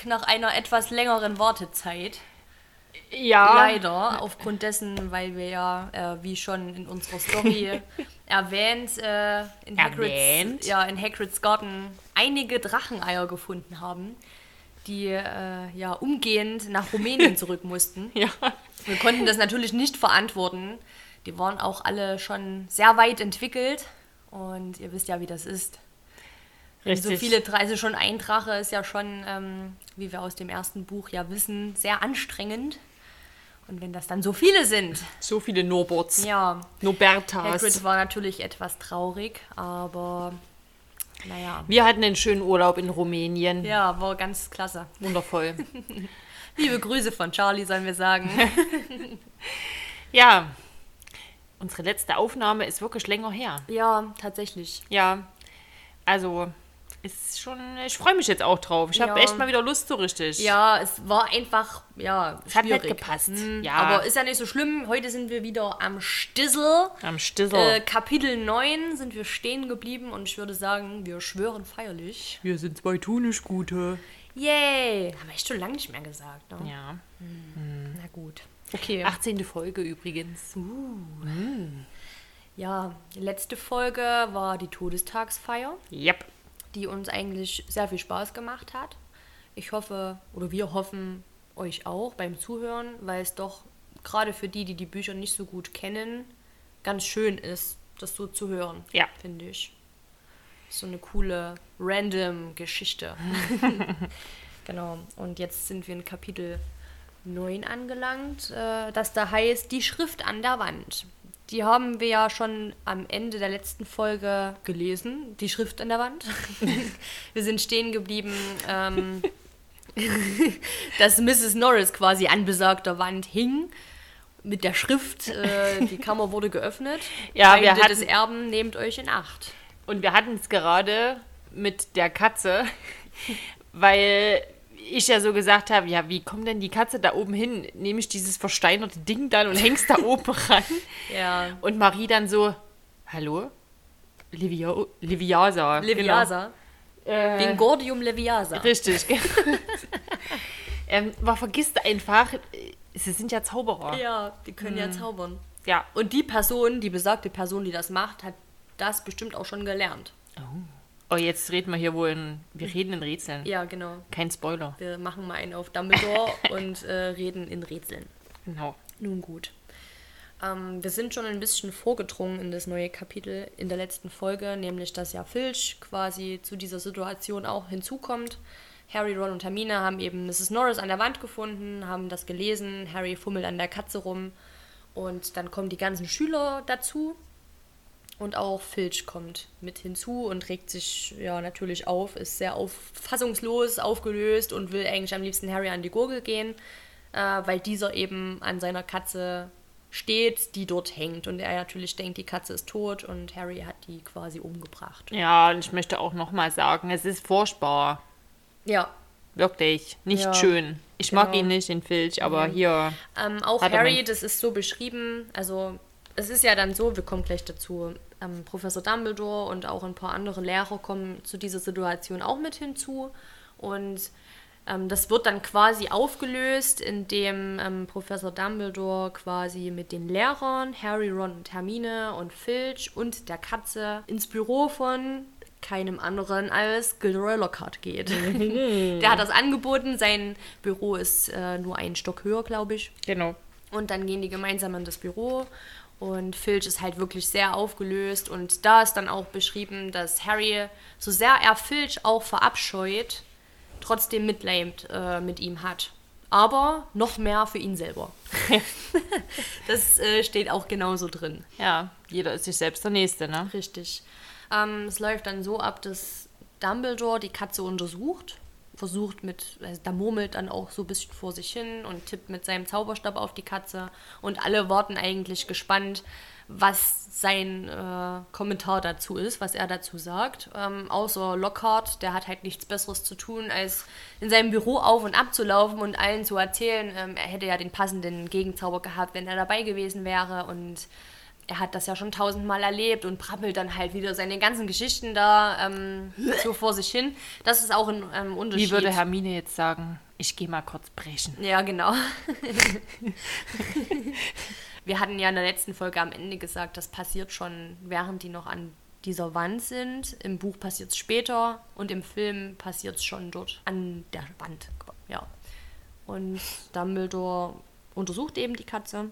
zurück nach einer etwas längeren Wartezeit. Ja. Leider, aufgrund dessen, weil wir ja, äh, wie schon in unserer Story erwähnt, äh, in, Hagrids, Erwähnt? ja, in Hagrids Garten einige Dracheneier gefunden haben, die äh, ja umgehend nach Rumänien zurück mussten. Ja. Wir konnten das natürlich nicht verantworten. Die waren auch alle schon sehr weit entwickelt und ihr wisst ja, wie das ist. Wenn so Richtig. viele, Dra- also schon ein Drache ist ja schon, ähm, wie wir aus dem ersten Buch ja wissen, sehr anstrengend. Und wenn das dann so viele sind, So viele Norberts. ja, Nobertas. Hagrid war natürlich etwas traurig, aber naja, Wir hatten einen schönen Urlaub in Rumänien. ja, war ganz klasse. Wundervoll. Liebe Grüße von Charlie, sollen wir sagen. ja. Unsere letzte Aufnahme ist wirklich länger her. ja, tatsächlich. Ja. Also, ist schon. Ich freue mich jetzt auch drauf. Ich habe Ja. echt mal wieder Lust so richtig. Ja, es war einfach, ja, Es hat nicht gepasst. Hm, Ja. Aber ist ja nicht so schlimm. Heute sind wir wieder am Stissel. Am Stissel. Äh, Kapitel 9 sind wir stehen geblieben und ich würde sagen, wir schwören feierlich. Wir sind zwei Tunischgute. Yay! Haben wir echt schon lange nicht mehr gesagt, ne? Ja. Na gut. Okay. 18. Folge übrigens. Ja, die letzte Folge war die Todestagsfeier, Yep. Die uns eigentlich sehr viel Spaß gemacht hat. Ich hoffe, oder wir hoffen euch auch beim Zuhören, weil es doch gerade für die, die die Bücher nicht so gut kennen, ganz schön ist, das so zu hören. Ja. Finde ich. So eine coole, random Geschichte. genau. Und jetzt sind wir in Kapitel 9 angelangt, äh, das da heißt Die Schrift an der Wand. Die haben wir ja schon am Ende der letzten Folge gelesen, die Schrift an der Wand. wir sind stehen geblieben, ähm, dass Mrs. Norris quasi an besagter Wand hing mit der Schrift. Äh, die Kammer wurde geöffnet. Ja, wir Feinde des hatten- Erben, nehmt euch in Acht. Und wir hatten es gerade mit der Katze, weil ich ja so gesagt habe, ja, wie kommt denn die Katze da oben hin? Nehme ich dieses versteinerte Ding dann und hängst da oben ran? Ja. Und Marie dann so, hallo? Livia Liviasa. Leviasa. Genau. Äh, Vingordium Leviasa. richtig. ähm, man vergisst einfach, äh, sie sind ja Zauberer. Ja, die können ja zaubern. Ja. Und die Person, die besagte Person, die das macht, hat das bestimmt auch schon gelernt. Oh, jetzt reden wir hier wohl in, wir reden in Rätseln. Ja, genau. Kein Spoiler. Wir machen mal einen auf Dumbledore und äh, reden in Rätseln. Genau. Nun gut. Ähm, wir sind schon ein bisschen vorgedrungen in das neue Kapitel in der letzten Folge, nämlich dass ja Filch quasi zu dieser Situation auch hinzukommt. Harry, Ron und Hermine haben eben Mrs. Norris an der Wand gefunden, haben das gelesen. Harry fummelt an der Katze rum und dann kommen die ganzen Schüler dazu. Und auch Filch kommt mit hinzu und regt sich ja natürlich auf, ist sehr auf, fassungslos, aufgelöst und will eigentlich am liebsten Harry an die Gurgel gehen, äh, weil dieser eben an seiner Katze steht, die dort hängt. Und er natürlich denkt, die Katze ist tot und Harry hat die quasi umgebracht. Ja, und ich möchte auch nochmal sagen, es ist furchtbar. Ja. Wirklich. Nicht Ja, schön. Ich mag genau. ihn nicht, den Filch, aber hier. Ähm, auch Harry, das ist so beschrieben, also es ist ja dann so, wir kommen gleich dazu, ähm, Professor Dumbledore und auch ein paar andere Lehrer kommen zu dieser Situation auch mit hinzu und ähm, das wird dann quasi aufgelöst, indem ähm, Professor Dumbledore quasi mit den Lehrern, Harry, Ron und Hermine und Filch und der Katze ins Büro von keinem anderen als Gilderoy Lockhart geht. der hat das angeboten, sein Büro ist äh, nur einen Stock höher, glaube ich. Genau. Und dann gehen die gemeinsam in das Büro. Und Filch ist halt wirklich sehr aufgelöst. Und da ist dann auch beschrieben, dass Harry, so sehr er Filch auch verabscheut, trotzdem Mitleid äh, mit ihm hat. Aber noch mehr für ihn selber. das äh, steht auch genauso drin. Ja, jeder ist sich selbst der Nächste, ne? Richtig. Ähm, es läuft dann so ab, dass Dumbledore die Katze untersucht, versucht mit, also da murmelt dann auch so ein bisschen vor sich hin und tippt mit seinem Zauberstab auf die Katze. Und alle warten eigentlich gespannt, was sein äh, Kommentar dazu ist, was er dazu sagt. Ähm, außer Lockhart, der hat halt nichts Besseres zu tun, als in seinem Büro auf und ab zu laufen und allen zu erzählen, ähm, er hätte ja den passenden Gegenzauber gehabt, wenn er dabei gewesen wäre. Und er hat das ja schon tausendmal erlebt und prappelt dann halt wieder seine ganzen Geschichten da ähm, so vor sich hin. Das ist auch ein ähm, Unterschied. Wie würde Hermine jetzt sagen, ich gehe mal kurz brechen. Ja, genau. Wir hatten ja in der letzten Folge am Ende gesagt, das passiert schon, während die noch an dieser Wand sind. Im Buch passiert es später und im Film passiert es schon dort an der Wand. Ja. Und Dumbledore untersucht eben die Katze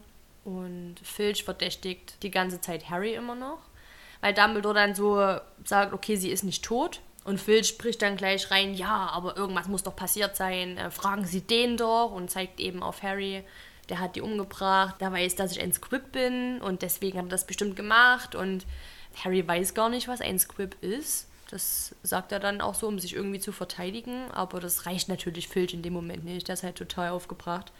und Filch verdächtigt die ganze Zeit Harry immer noch, weil Dumbledore dann so sagt, okay, sie ist nicht tot. Und Filch spricht dann gleich rein, ja, aber irgendwas muss doch passiert sein. Äh, fragen Sie den doch und zeigt eben auf Harry, der hat die umgebracht. Der weiß, dass ich ein Squib bin und deswegen hat er das bestimmt gemacht. Und Harry weiß gar nicht, was ein Squib ist. Das sagt er dann auch so, um sich irgendwie zu verteidigen. Aber das reicht natürlich Filch in dem Moment nicht. Der ist halt total aufgebracht.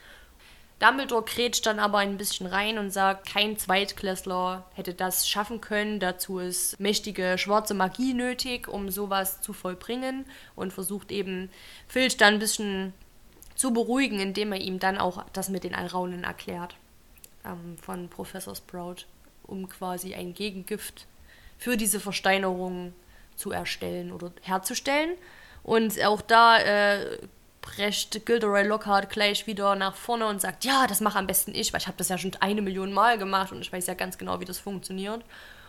Dumbledore krätscht dann aber ein bisschen rein und sagt, kein Zweitklässler hätte das schaffen können. Dazu ist mächtige schwarze Magie nötig, um sowas zu vollbringen. Und versucht eben Filch dann ein bisschen zu beruhigen, indem er ihm dann auch das mit den Alraunen erklärt. Ähm, von Professor Sprout, um quasi ein Gegengift für diese Versteinerung zu erstellen oder herzustellen. Und auch da äh, prescht Gilderoy Lockhart gleich wieder nach vorne und sagt, ja, das mache am besten ich, weil ich habe das ja schon eine Million Mal gemacht und ich weiß ja ganz genau, wie das funktioniert.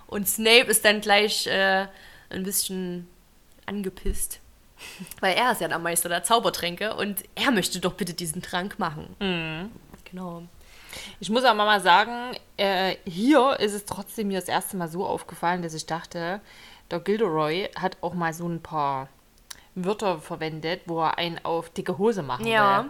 Und Snape ist dann gleich äh, ein bisschen angepisst, weil er ist ja der Meister der Zaubertränke und er möchte doch bitte diesen Trank machen. Mhm. Genau. Ich muss aber mal sagen, äh, hier ist es trotzdem mir das erste Mal so aufgefallen, dass ich dachte, der Gilderoy hat auch mal so ein paar Wörter verwendet, wo er einen auf dicke Hose machen Ja. will.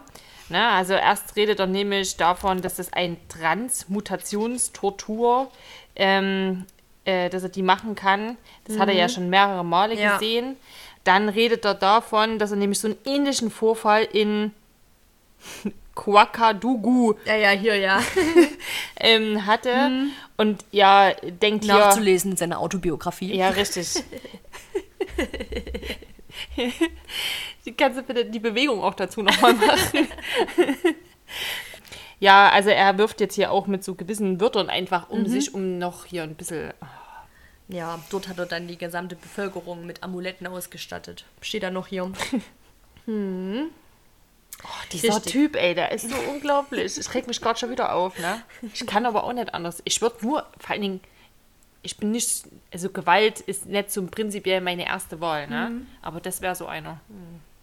Ne, also erst redet er nämlich davon, dass das ein Transmutationstortur, ähm, äh, dass er die machen kann. Das hat er ja schon mehrere Male Ja. gesehen. Dann redet er davon, dass er nämlich so einen ähnlichen Vorfall in Quakadugu Ja, ja, hier, ja. ähm, hatte. Und ja, denkt hier... Nachzulesen in seiner Autobiografie. Ja, richtig. Die Kannst du bitte die Bewegung auch dazu nochmal machen? ja, also er wirft jetzt hier auch mit so gewissen Wörtern einfach um sich, um noch hier ein bisschen. Ja, dort hat er dann die gesamte Bevölkerung mit Amuletten ausgestattet. Steht da noch hier. Dieser Richtig. Typ, ey, der ist so unglaublich. Ich reg mich gerade schon wieder auf, ne? Ich kann aber auch nicht anders. Ich würde nur, vor allen Dingen, ich bin nicht, also Gewalt ist nicht so prinzipiell meine erste Wahl, ne? Aber das wäre so einer.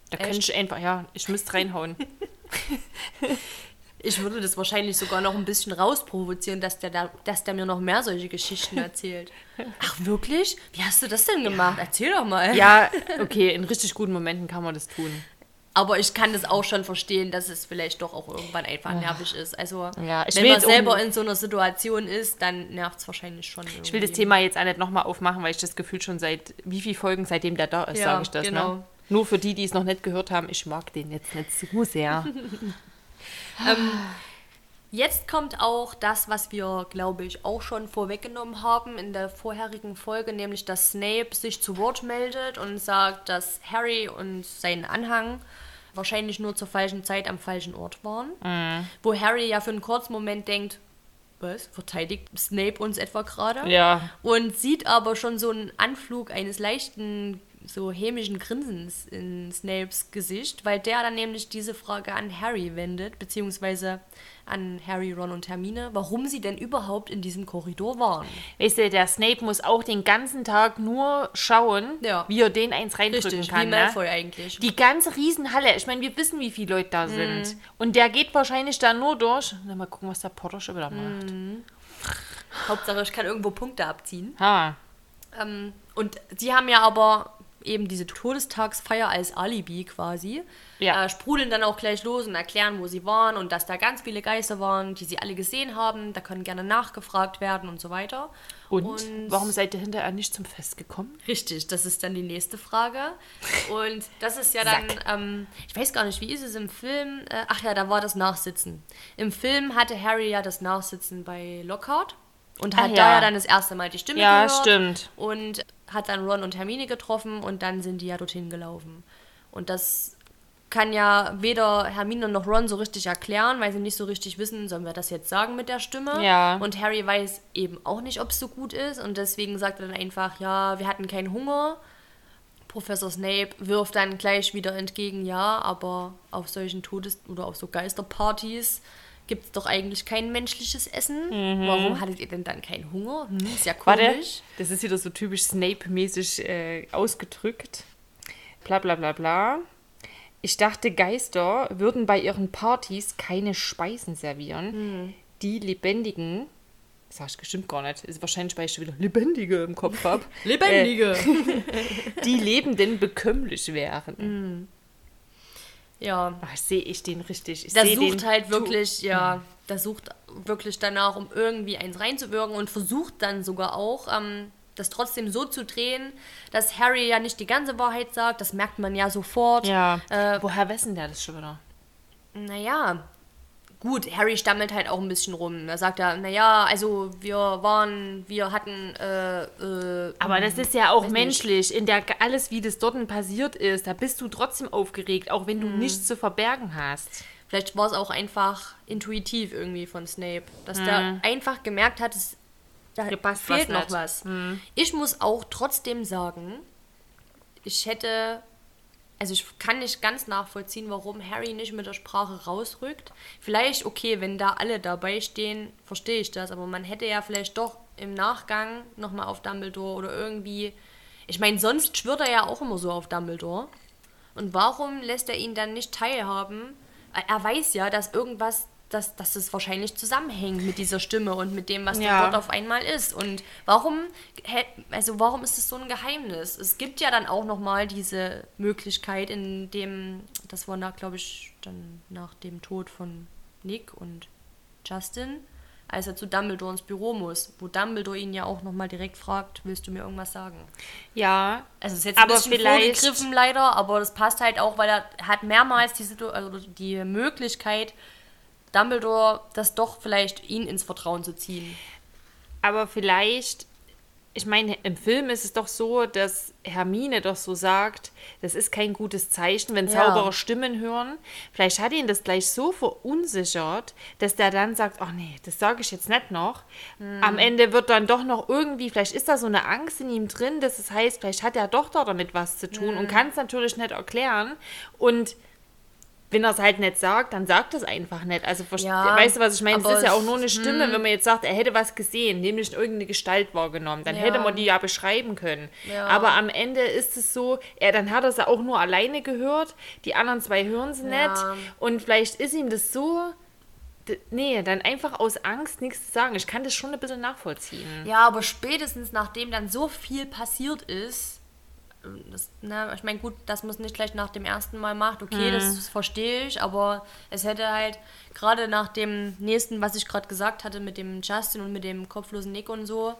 Da könnte ich einfach, ja, ich müsste reinhauen. Ich würde das wahrscheinlich sogar noch ein bisschen rausprovozieren, dass der, da, dass der mir noch mehr solche Geschichten erzählt. Ach, wirklich? Wie hast du das denn gemacht? Erzähl doch mal. Ja, okay, in richtig guten Momenten kann man das tun. Aber ich kann das auch schon verstehen, dass es vielleicht doch auch irgendwann einfach nervig ist. Also, Ja, wenn man jetzt um- selber in so einer Situation ist, dann nervt es wahrscheinlich schon. Ich will das Thema jetzt auch nicht nochmal aufmachen, weil ich das Gefühl schon seit wie viel Folgen, seitdem der da ist, Ja, sage ich das. genau. Ne? Nur für die, die es noch nicht gehört haben, ich mag den jetzt nicht so sehr. Jetzt kommt auch das, was wir, glaube ich, auch schon vorweggenommen haben in der vorherigen Folge, nämlich dass Snape sich zu Wort meldet und sagt, dass Harry und sein Anhang wahrscheinlich nur zur falschen Zeit am falschen Ort waren. Wo Harry ja für einen kurzen Moment denkt, was, verteidigt Snape uns etwa gerade? ja, Und sieht aber schon so einen Anflug eines leichten, so hämischen Grinsens in Snapes Gesicht, weil der dann nämlich diese Frage an Harry wendet, beziehungsweise an Harry, Ron und Hermine, warum sie denn überhaupt in diesem Korridor waren. weißt du, der Snape muss auch den ganzen Tag nur schauen, Ja. wie er den eins reindrücken Richtig, kann. wie Ne? Malfoy eigentlich. Die ganze Riesenhalle, ich meine, wir wissen, wie viele Leute da Mhm. sind. Und der geht wahrscheinlich da nur durch. Na, mal gucken, was der Potter schon wieder macht. Mhm. Hauptsache, ich kann irgendwo Punkte abziehen. Ha. Ähm, und sie haben ja aber eben diese Todestagsfeier als Alibi quasi. Ja. Äh, sprudeln dann auch gleich los und erklären, wo sie waren und dass da ganz viele Geister waren, die sie alle gesehen haben. Da können gerne nachgefragt werden und so weiter. Und, warum seid ihr hinterher nicht zum Fest gekommen? Richtig, das ist dann die nächste Frage. Und das ist ja dann, ähm, ich weiß gar nicht, wie ist es im Film? Äh, ach ja, da war das Nachsitzen. Im Film hatte Harry ja das Nachsitzen bei Lockhart und hat Ah, da ja. ja dann das erste Mal die Stimme Ja, gehört. stimmt. Und hat dann Ron und Hermine getroffen und dann sind die ja dorthin gelaufen. Und das kann ja weder Hermine noch Ron so richtig erklären, weil sie nicht so richtig wissen, sollen wir das jetzt sagen mit der Stimme? Ja. Und Harry weiß eben auch nicht, ob es so gut ist und deswegen sagt er dann einfach, ja, wir hatten keinen Hunger. Professor Snape wirft dann gleich wieder entgegen, ja, aber auf solchen Todes- oder auf so Geisterpartys gibt es doch eigentlich kein menschliches Essen. Warum hattet ihr denn dann keinen Hunger? Hm, ist ja Mhm. Warte, komisch. das ist wieder so typisch Snape-mäßig äh, ausgedrückt. Bla bla bla bla. Ich dachte, Geister würden bei ihren Partys keine Speisen servieren. Hm. Die Lebendigen, das sag ich bestimmt gar nicht, ist wahrscheinlich, weil ich schon wieder Lebendige im Kopf habe, Lebendige. die Lebenden bekömmlich wären. Hm. Ja. Ach, sehe ich den richtig. Ich Der seh sucht halt wirklich, ja, der sucht wirklich danach, um irgendwie eins reinzuwirken und versucht dann sogar auch, ähm, das trotzdem so zu drehen, dass Harry ja nicht die ganze Wahrheit sagt. Das merkt man ja sofort. Ja. Äh, Woher wissen der das schon wieder? Naja, gut, Harry stammelt halt auch ein bisschen rum. Er sagt ja, naja, also wir waren, wir hatten, äh, äh, Aber das ist ja auch Weiß nicht. menschlich. In der alles, wie das dort passiert ist, da bist du trotzdem aufgeregt, auch wenn du Mhm. nichts zu verbergen hast. Vielleicht war es auch einfach intuitiv irgendwie von Snape, dass Mhm. der einfach gemerkt hat, es, da Hier passt fehlt was noch was. Mhm. Ich muss auch trotzdem sagen, ich hätte, also ich kann nicht ganz nachvollziehen, warum Harry nicht mit der Sprache rausrückt. Vielleicht, okay, wenn da alle dabei stehen, verstehe ich das, aber man hätte ja vielleicht doch im Nachgang nochmal auf Dumbledore oder irgendwie, ich meine, sonst schwört er ja auch immer so auf Dumbledore. Und warum lässt er ihn dann nicht teilhaben? Er weiß ja, dass irgendwas, dass, dass es wahrscheinlich zusammenhängt mit dieser Stimme und mit dem, was Ja. dort auf einmal ist. Und warum, also warum ist es so ein Geheimnis? Es gibt ja dann auch nochmal diese Möglichkeit, in dem, das war, glaube ich, dann nach dem Tod von Nick und Justin, als er zu Dumbledore ins Büro muss, wo Dumbledore ihn ja auch nochmal direkt fragt, willst du mir irgendwas sagen? Ja, Also es ist jetzt ein bisschen vielleicht- vorgegriffen leider, aber das passt halt auch, weil er hat mehrmals die, Situ also die Möglichkeit, Dumbledore das doch vielleicht ihn ins Vertrauen zu ziehen. aber vielleicht, ich meine, im Film ist es doch so, dass Hermine doch so sagt, das ist kein gutes Zeichen, wenn Ja. Zauberer Stimmen hören. Vielleicht hat ihn das gleich so verunsichert, dass der dann sagt, ach nee, das sage ich jetzt nicht noch. Hm. Am Ende wird dann doch noch irgendwie, vielleicht ist da so eine Angst in ihm drin, dass es heißt, vielleicht hat er doch da damit was zu tun Hm. und kann es natürlich nicht erklären. Und wenn er es halt nicht sagt, dann sagt es einfach nicht. Also, Ja, weißt du, was ich meine? Es ist ja auch es- nur eine Stimme, wenn man jetzt sagt, er hätte was gesehen, nämlich irgendeine Gestalt wahrgenommen, dann Ja. hätte man die ja beschreiben können. Ja. Aber am Ende ist es so, er dann hat er es ja auch nur alleine gehört, die anderen zwei hören Ja. nicht. Und vielleicht ist ihm das so. Nee, dann einfach aus Angst nichts zu sagen. Ich kann das schon ein bisschen nachvollziehen. Ja, aber spätestens nachdem dann so viel passiert ist, das, na, ich meine, gut, dass man es nicht gleich nach dem ersten Mal macht, okay, das verstehe ich, aber es hätte halt gerade nach dem nächsten, was ich gerade gesagt hatte, mit dem Justin und mit dem kopflosen Nick und so,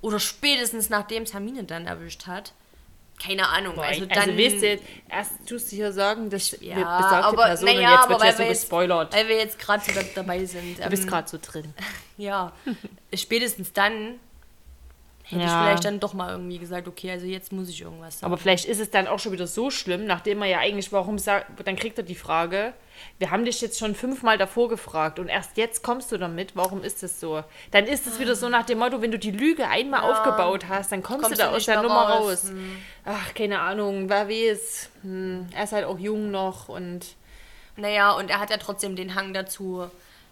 oder spätestens nachdem es Hermine dann erwischt hat, keine Ahnung, also Also, dann... weißt du, erst tust du hier sagen, dass wir ja, besagte aber, Person naja, jetzt aber wird ja weil so wir jetzt, gespoilert. weil wir jetzt gerade so da, dabei sind. Du bist ähm, gerade so drin. Ja, spätestens dann hätte ich Ja. vielleicht dann doch mal irgendwie gesagt, okay, also jetzt muss ich irgendwas sagen. Aber vielleicht ist es dann auch schon wieder so schlimm, nachdem er ja eigentlich, warum sagt, dann kriegt er die Frage, wir haben dich jetzt schon fünfmal davor gefragt und erst jetzt kommst du damit, warum ist das so? Dann ist es wieder so nach dem Motto, wenn du die Lüge einmal aufgebaut hast, dann kommst, Kommst du da aus der Nummer raus. raus. Ach, keine Ahnung, wer weiß. Hm, er ist halt auch jung noch und Naja, und er hat ja trotzdem den Hang dazu,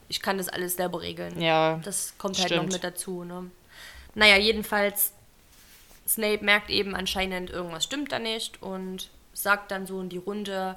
ich kann das alles selber regeln. ja. Das kommt halt noch mit dazu, ne? Naja, jedenfalls, Snape merkt eben anscheinend, irgendwas stimmt da nicht und sagt dann so in die Runde,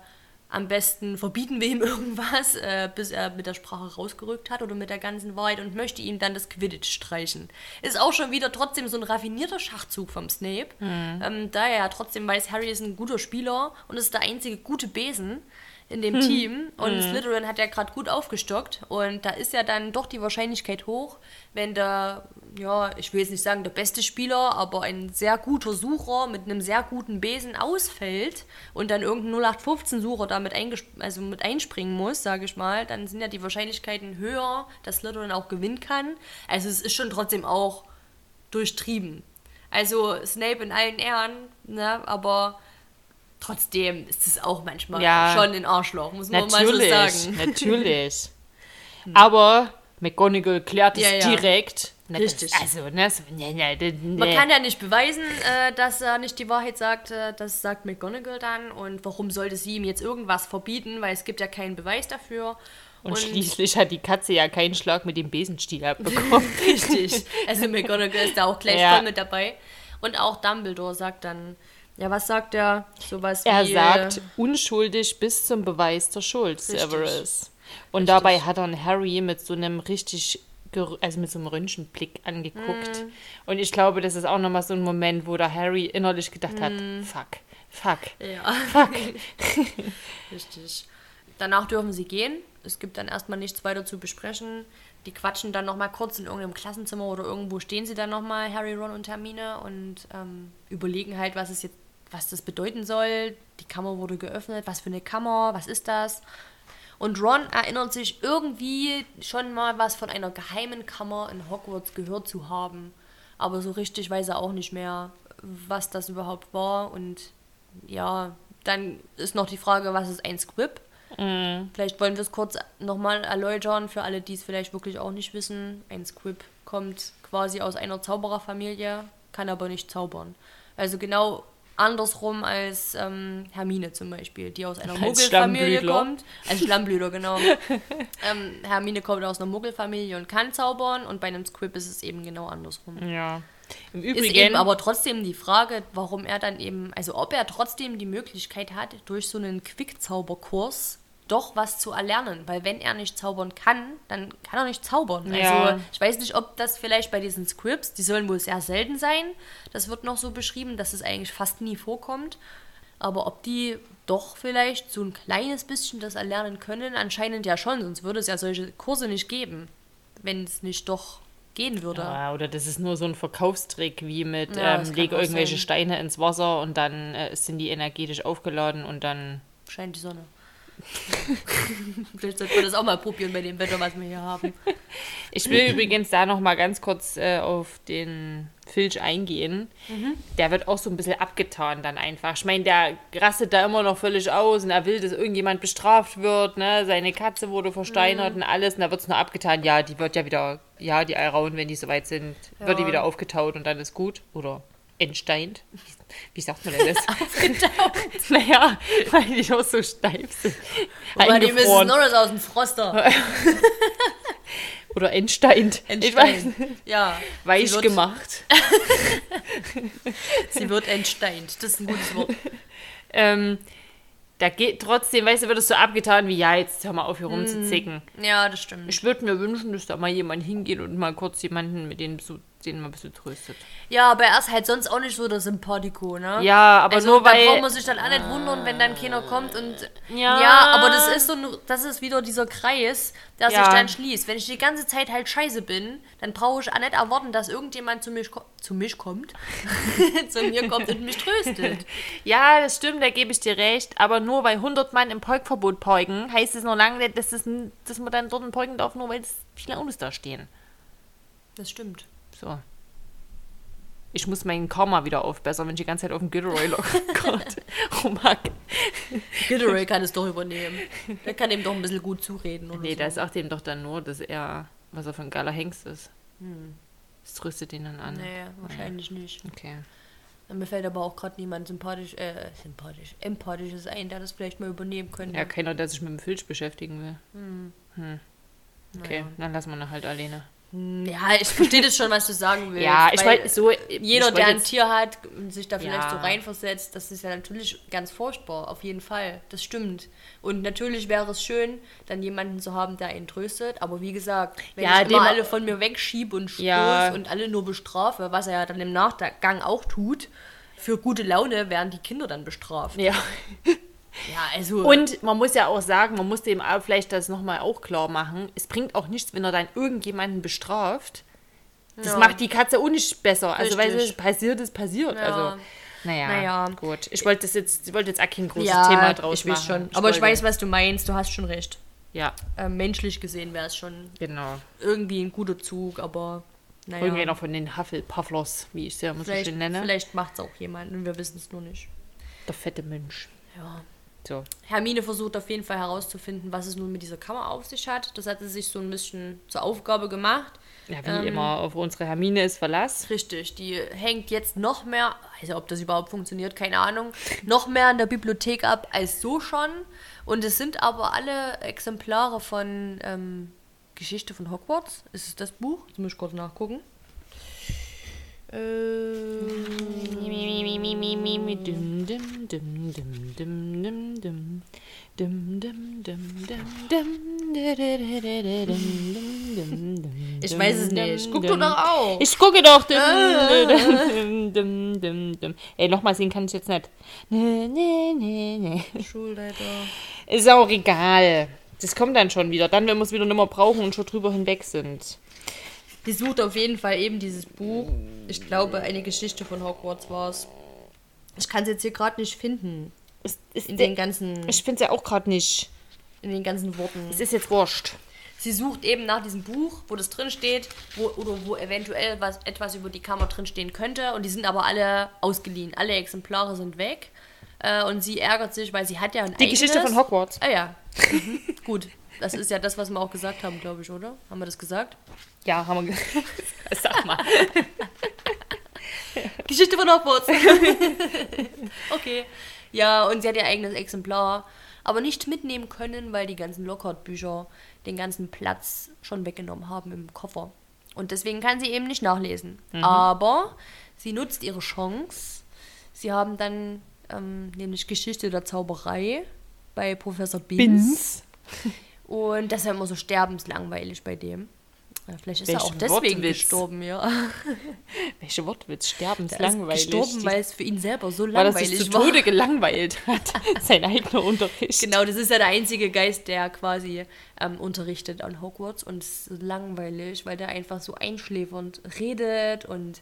am besten verbieten wir ihm irgendwas, äh, bis er mit der Sprache rausgerückt hat oder mit der ganzen Wahrheit und möchte ihm dann das Quidditch streichen. Ist auch schon wieder trotzdem so ein raffinierter Schachzug vom Snape, ähm, da er ja trotzdem weiß, Harry ist ein guter Spieler und ist der einzige gute Besen in dem Team und Slytherin hat ja gerade gut aufgestockt und da ist ja dann doch die Wahrscheinlichkeit hoch, wenn der, ja, ich will jetzt nicht sagen der beste Spieler, aber ein sehr guter Sucher mit einem sehr guten Besen ausfällt und dann irgendein 0815-Sucher damit also mit einspringen muss, sage ich mal, dann sind ja die Wahrscheinlichkeiten höher, dass Slytherin auch gewinnen kann. Also es ist schon trotzdem auch durchtrieben. Also Snape in allen Ehren, ne, aber trotzdem ist es auch manchmal Ja. schon ein Arschloch, muss man mal so sagen. natürlich. Aber McGonagall klärt es Ja, ja. direkt. Richtig. Also, ne, so, ne, ne, ne, Man kann ja nicht beweisen, äh, dass er nicht die Wahrheit sagt. Äh, das sagt McGonagall dann. Und warum sollte sie ihm jetzt irgendwas verbieten? Weil es gibt ja keinen Beweis dafür. Und, schließlich hat die Katze ja keinen Schlag mit dem Besenstiel abbekommen. Richtig. Also McGonagall ist da auch gleich voll mit dabei. Und auch Dumbledore sagt dann, ja, was sagt er? Sowas er wie... sagt, unschuldig bis zum Beweis der Schuld, Richtig. Severus. Und dabei hat er Harry mit so einem richtig, also mit so einem Röntgenblick angeguckt. Mhm. Und ich glaube, das ist auch nochmal so ein Moment, wo der Harry innerlich gedacht hat, Mhm. fuck, fuck, Ja, fuck. richtig. Danach dürfen sie gehen. Es gibt dann erstmal nichts weiter zu besprechen. Die quatschen dann nochmal kurz in irgendeinem Klassenzimmer oder irgendwo stehen sie dann nochmal, Harry, Ron und Hermine, und ähm, überlegen halt, was es jetzt, was das bedeuten soll. Die Kammer wurde geöffnet. Was für eine Kammer? Was ist das? Und Ron erinnert sich irgendwie schon mal was von einer geheimen Kammer in Hogwarts gehört zu haben. Aber so richtig weiß er auch nicht mehr, was das überhaupt war. Und ja, dann ist noch die Frage, was ist ein Squib? Vielleicht wollen wir es kurz nochmal erläutern für alle, die es vielleicht wirklich auch nicht wissen. Ein Squib kommt quasi aus einer Zaubererfamilie, kann aber nicht zaubern. Also genau andersrum als ähm, Hermine zum Beispiel, die aus einer Als Muggelfamilie kommt. Als Schlammblüter, genau. ähm, Hermine kommt aus einer Muggelfamilie und kann zaubern und bei einem Squib ist es eben genau andersrum. Ja. Im Ist Übrigen, eben aber trotzdem die Frage, warum er dann eben, also ob er trotzdem die Möglichkeit hat, durch so einen Quickzauberkurs doch was zu erlernen. Weil wenn er nicht zaubern kann, dann kann er nicht zaubern. Ja. Also ich weiß nicht, ob das vielleicht bei diesen Scripts, die sollen wohl sehr selten sein. Das wird noch so beschrieben, dass es eigentlich fast nie vorkommt. Aber ob die doch vielleicht so ein kleines bisschen das erlernen können, anscheinend ja schon, sonst würde es ja solche Kurse nicht geben, wenn es nicht doch gehen würde. Ja, oder das ist nur so ein Verkaufstrick, wie mit Ja, ähm, leg irgendwelche sein. Steine ins Wasser und dann äh, sind die energetisch aufgeladen und dann. Scheint die Sonne. Vielleicht sollten wir das auch mal probieren bei dem Wetter, was wir hier haben. Ich will übrigens da noch mal ganz kurz äh, auf den Filch eingehen. Der wird auch so ein bisschen abgetan dann einfach. Ich meine, der rastet da immer noch völlig aus und er will, dass irgendjemand bestraft wird. Ne? Seine Katze wurde versteinert und alles. Und da wird es nur abgetan. Ja, die wird ja wieder, ja, die Alraun, wenn die soweit sind, wird die Ja. wieder aufgetaut und dann ist gut. Oder entsteint. Wie sagt man denn das? Aufgetaut. naja, weil die noch so steif sind. Aber die müssen nur das aus dem Froster. Oder entsteint. Ich weiß, Entstein. Ja. weich wird, gemacht. Sie wird entsteint. Das ist ein gutes Wort. Ähm, da geht trotzdem, weißt du, wird es so abgetan wie, ja, jetzt hör mal auf, hier rumzuzicken. Ja, das stimmt. Ich würde mir wünschen, dass da mal jemand hingeht und mal kurz jemanden mit denen so, den mal ein bisschen tröstet. Ja, aber er ist halt sonst auch nicht so der Sympathico, ne? Ja, aber also, nur da weil. braucht man sich dann auch nicht wundern, wenn dann keiner kommt und Ja. ja, aber das ist so das ist wieder dieser Kreis, der Ja. sich dann schließt. Wenn ich die ganze Zeit halt scheiße bin, dann brauche ich auch nicht erwarten, dass irgendjemand zu, mich, zu mich kommt, zu mir kommt und mich tröstet. Ja, das stimmt, da gebe ich dir recht. Aber nur weil 100 Mann im Parkverbot parken, heißt es noch lange nicht, dass, n- dass man dann dort parken darf, nur weil es viele Autos da stehen. Das stimmt. So. Ich muss meinen Karma wieder aufbessern, wenn ich die ganze Zeit auf dem Gilderoy rumhack. Gilderoy kann es doch übernehmen. Der kann ihm doch ein bisschen gut zureden. Oder Nee, so. da sagt ihm doch dann nur, dass er, was er für ein geiler Hengst ist. Das tröstet ihn dann an. Nee, wahrscheinlich nicht. Okay. Mir fällt aber auch gerade niemand sympathisch, äh, sympathisch, empathisches ein, der das vielleicht mal übernehmen könnte. Ja, keiner, der sich mit dem Filch beschäftigen will. Hm. Okay, Naja. dann lassen wir ihn halt alleine. Hm, Ja, ich verstehe das schon, was du sagen willst. Ja, ich wollte so. Jeder, der ein Tier hat, sich da vielleicht Ja. so reinversetzt, das ist ja natürlich ganz furchtbar, auf jeden Fall. Das stimmt. Und natürlich wäre es schön, dann jemanden zu haben, der einen tröstet. Aber wie gesagt, wenn Ja, ich immer alle von mir wegschiebe und stoße Ja. und alle nur bestrafe, was er ja dann im Nachgang auch tut, für gute Laune werden die Kinder dann bestraft. Ja. Ja, also. Und man muss ja auch sagen, man muss dem auch vielleicht das nochmal auch klar machen. Es bringt auch nichts, wenn er dann irgendjemanden bestraft. Das Ja. macht die Katze auch nicht besser. Also, weil es passiert, ist passiert. Ja. Also, naja, Naja. gut. Ich wollte das jetzt, ich wollte jetzt auch kein großes ja, Thema draus ich machen. weiß schon. Aber ich weiß, was du meinst. Du hast schon recht. Ja, Ähm, menschlich gesehen wäre es schon genau. irgendwie ein guter Zug, aber naja. Irgendeiner von den Hufflepufflers, wie ich sie ja so Vielleicht, schön nenne. vielleicht macht es auch jemand und wir wissen es nur nicht. Der fette Mensch. Ja. So. Hermine versucht auf jeden Fall herauszufinden, was es nun mit dieser Kammer auf sich hat. Das hat sie sich so ein bisschen zur Aufgabe gemacht. Ja, wie immer, auf unsere Hermine ist Verlass. Richtig, die hängt jetzt noch mehr, also ob das überhaupt funktioniert, keine Ahnung, noch mehr an der Bibliothek ab als so schon. Und es sind aber alle Exemplare von ähm, Geschichte von Hogwarts. Ist es das Buch? Jetzt muss ich kurz nachgucken. Ich weiß es nicht. Guck du doch auch. Ich gucke doch. Ah. Ey, nochmal singen kann ich jetzt nicht. Schulleiter. Ist auch egal. Das kommt dann schon wieder. Dann, wenn wir es wieder nicht mehr brauchen und schon drüber hinweg sind. Die sucht auf jeden Fall eben dieses Buch. Ich glaube, eine Geschichte von Hogwarts war es. Ich kann es jetzt hier gerade nicht finden. Ist, ist In den ganzen, ich finde es ja auch gerade nicht. in den ganzen Worten. Es ist jetzt wurscht. Sie sucht eben nach diesem Buch, wo das drin steht, wo, oder wo eventuell was, etwas über die Kammer drin stehen könnte. Und die sind aber alle ausgeliehen. Alle Exemplare sind weg. Äh, und sie ärgert sich, weil sie hat ja ein Die Geschichte von Hogwarts. Ah ja. Mhm. Gut. Das ist ja das, was wir auch gesagt haben, glaube ich, oder? Haben wir das gesagt? Ja, haben wir. Sag mal. Geschichte von Hogwarts. okay. Ja, und sie hat ihr eigenes Exemplar, aber nicht mitnehmen können, weil die ganzen Lockhart-Bücher den ganzen Platz schon weggenommen haben im Koffer. Und deswegen kann sie eben nicht nachlesen. Aber sie nutzt ihre Chance. Sie haben dann ähm, nämlich Geschichte der Zauberei bei Professor Binz. Und das ist ja immer so sterbenslangweilig bei dem. Ja, vielleicht ist er Welch auch deswegen Wortwitz. gestorben, ja. Welche Wortwitz? Sterben ist Er ist langweilig. gestorben, weil es für ihn selber so weil er sich langweilig zu war. Tode gelangweilt hat. Sein eigener Unterricht. Genau, das ist ja der einzige Geist, der quasi ähm, unterrichtet an Hogwarts und es ist langweilig, weil der einfach so einschläfernd redet und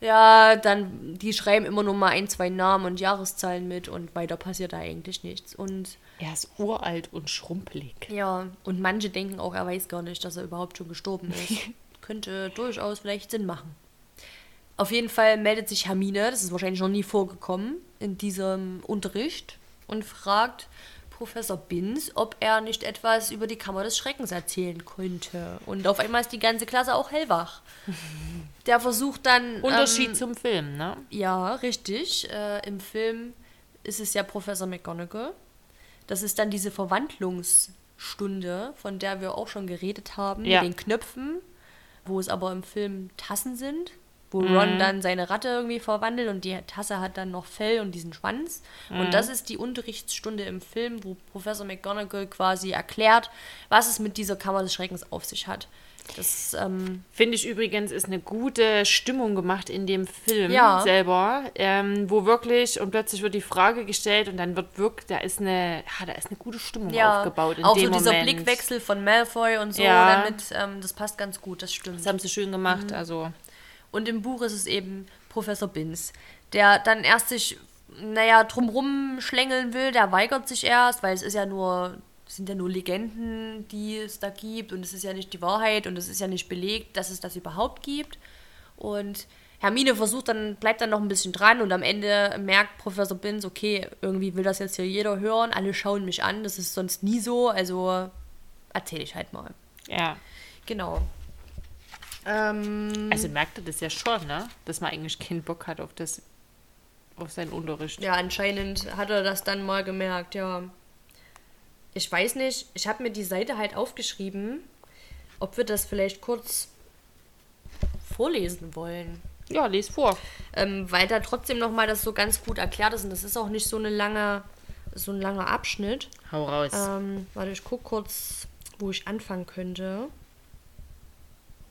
ja, dann, die schreiben immer nur mal ein, zwei Namen und Jahreszahlen mit und weiter passiert da eigentlich nichts. Und Er ist uralt und schrumpelig. ja, und manche denken auch, er weiß gar nicht, dass er überhaupt schon gestorben ist. Könnte durchaus vielleicht Sinn machen. Auf jeden Fall meldet sich Hermine, das ist wahrscheinlich noch nie vorgekommen, in diesem Unterricht und fragt Professor Binz, ob er nicht etwas über die Kammer des Schreckens erzählen könnte. Und auf einmal ist die ganze Klasse auch hellwach. Der versucht dann. Unterschied ähm, zum Film, ne? ja, richtig. Äh, Im Film ist es ja Professor McGonagall. Das ist dann diese Verwandlungsstunde, von der wir auch schon geredet haben, Ja. mit den Knöpfen, wo es aber im Film Tassen sind, wo Mhm. Ron dann seine Ratte irgendwie verwandelt und die Tasse hat dann noch Fell und diesen Schwanz. Mhm. Und das ist die Unterrichtsstunde im Film, wo Professor McGonagall quasi erklärt, was es mit dieser Kammer des Schreckens auf sich hat. Das, ähm, Finde ich übrigens, ist eine gute Stimmung gemacht in dem Film Ja. selber, ähm, wo wirklich und plötzlich wird die Frage gestellt und dann wird wirklich, da ist eine, ja, da ist eine gute Stimmung ja, aufgebaut in auch dem so dieser Moment. Blickwechsel von Malfoy und so Ja. damit, ähm, das passt ganz gut, das stimmt. Das haben sie schön gemacht, Mhm. also Und im Buch ist es eben Professor Binz, der dann erst sich, naja, drumrum schlängeln will, der weigert sich erst, weil es ist ja nur, es sind ja nur Legenden, die es da gibt und es ist ja nicht die Wahrheit und es ist ja nicht belegt, dass es das überhaupt gibt. Und Hermine versucht dann, bleibt dann noch ein bisschen dran und am Ende merkt Professor Binz, okay, irgendwie will das jetzt hier jeder hören, alle schauen mich an, das ist sonst nie so, also erzähle ich halt mal. ja. Genau. Ähm, Also merkt er das ja schon, ne? Dass man eigentlich keinen Bock hat auf das, auf seinen Unterricht. Ja, anscheinend hat er das dann mal gemerkt, ja. Ich weiß nicht, ich habe mir die Seite halt aufgeschrieben, ob wir das vielleicht kurz vorlesen wollen. Ja, les vor. Ähm, weil da trotzdem nochmal das so ganz gut erklärt ist und das ist auch nicht so eine lange, so ein langer Abschnitt. Hau raus. Ähm, warte, ich gucke kurz, wo ich anfangen könnte.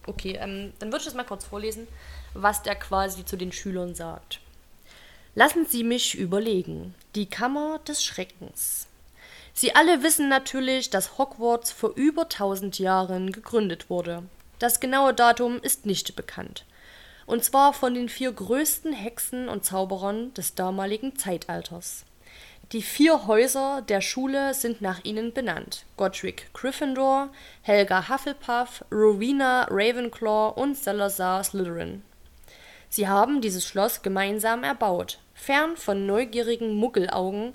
Okay, ähm, dann würde ich das mal kurz vorlesen, was der quasi zu den Schülern sagt. Lassen Sie mich überlegen. Die Kammer des Schreckens. Sie alle wissen natürlich, dass Hogwarts vor über 1000 Jahren gegründet wurde. Das genaue Datum ist nicht bekannt. Und zwar von den vier größten Hexen und Zauberern des damaligen Zeitalters. Die vier Häuser der Schule sind nach ihnen benannt. Godric Gryffindor, Helga Hufflepuff, Rowena Ravenclaw und Salazar Slytherin. Sie haben dieses Schloss gemeinsam erbaut, fern von neugierigen Muggelaugen,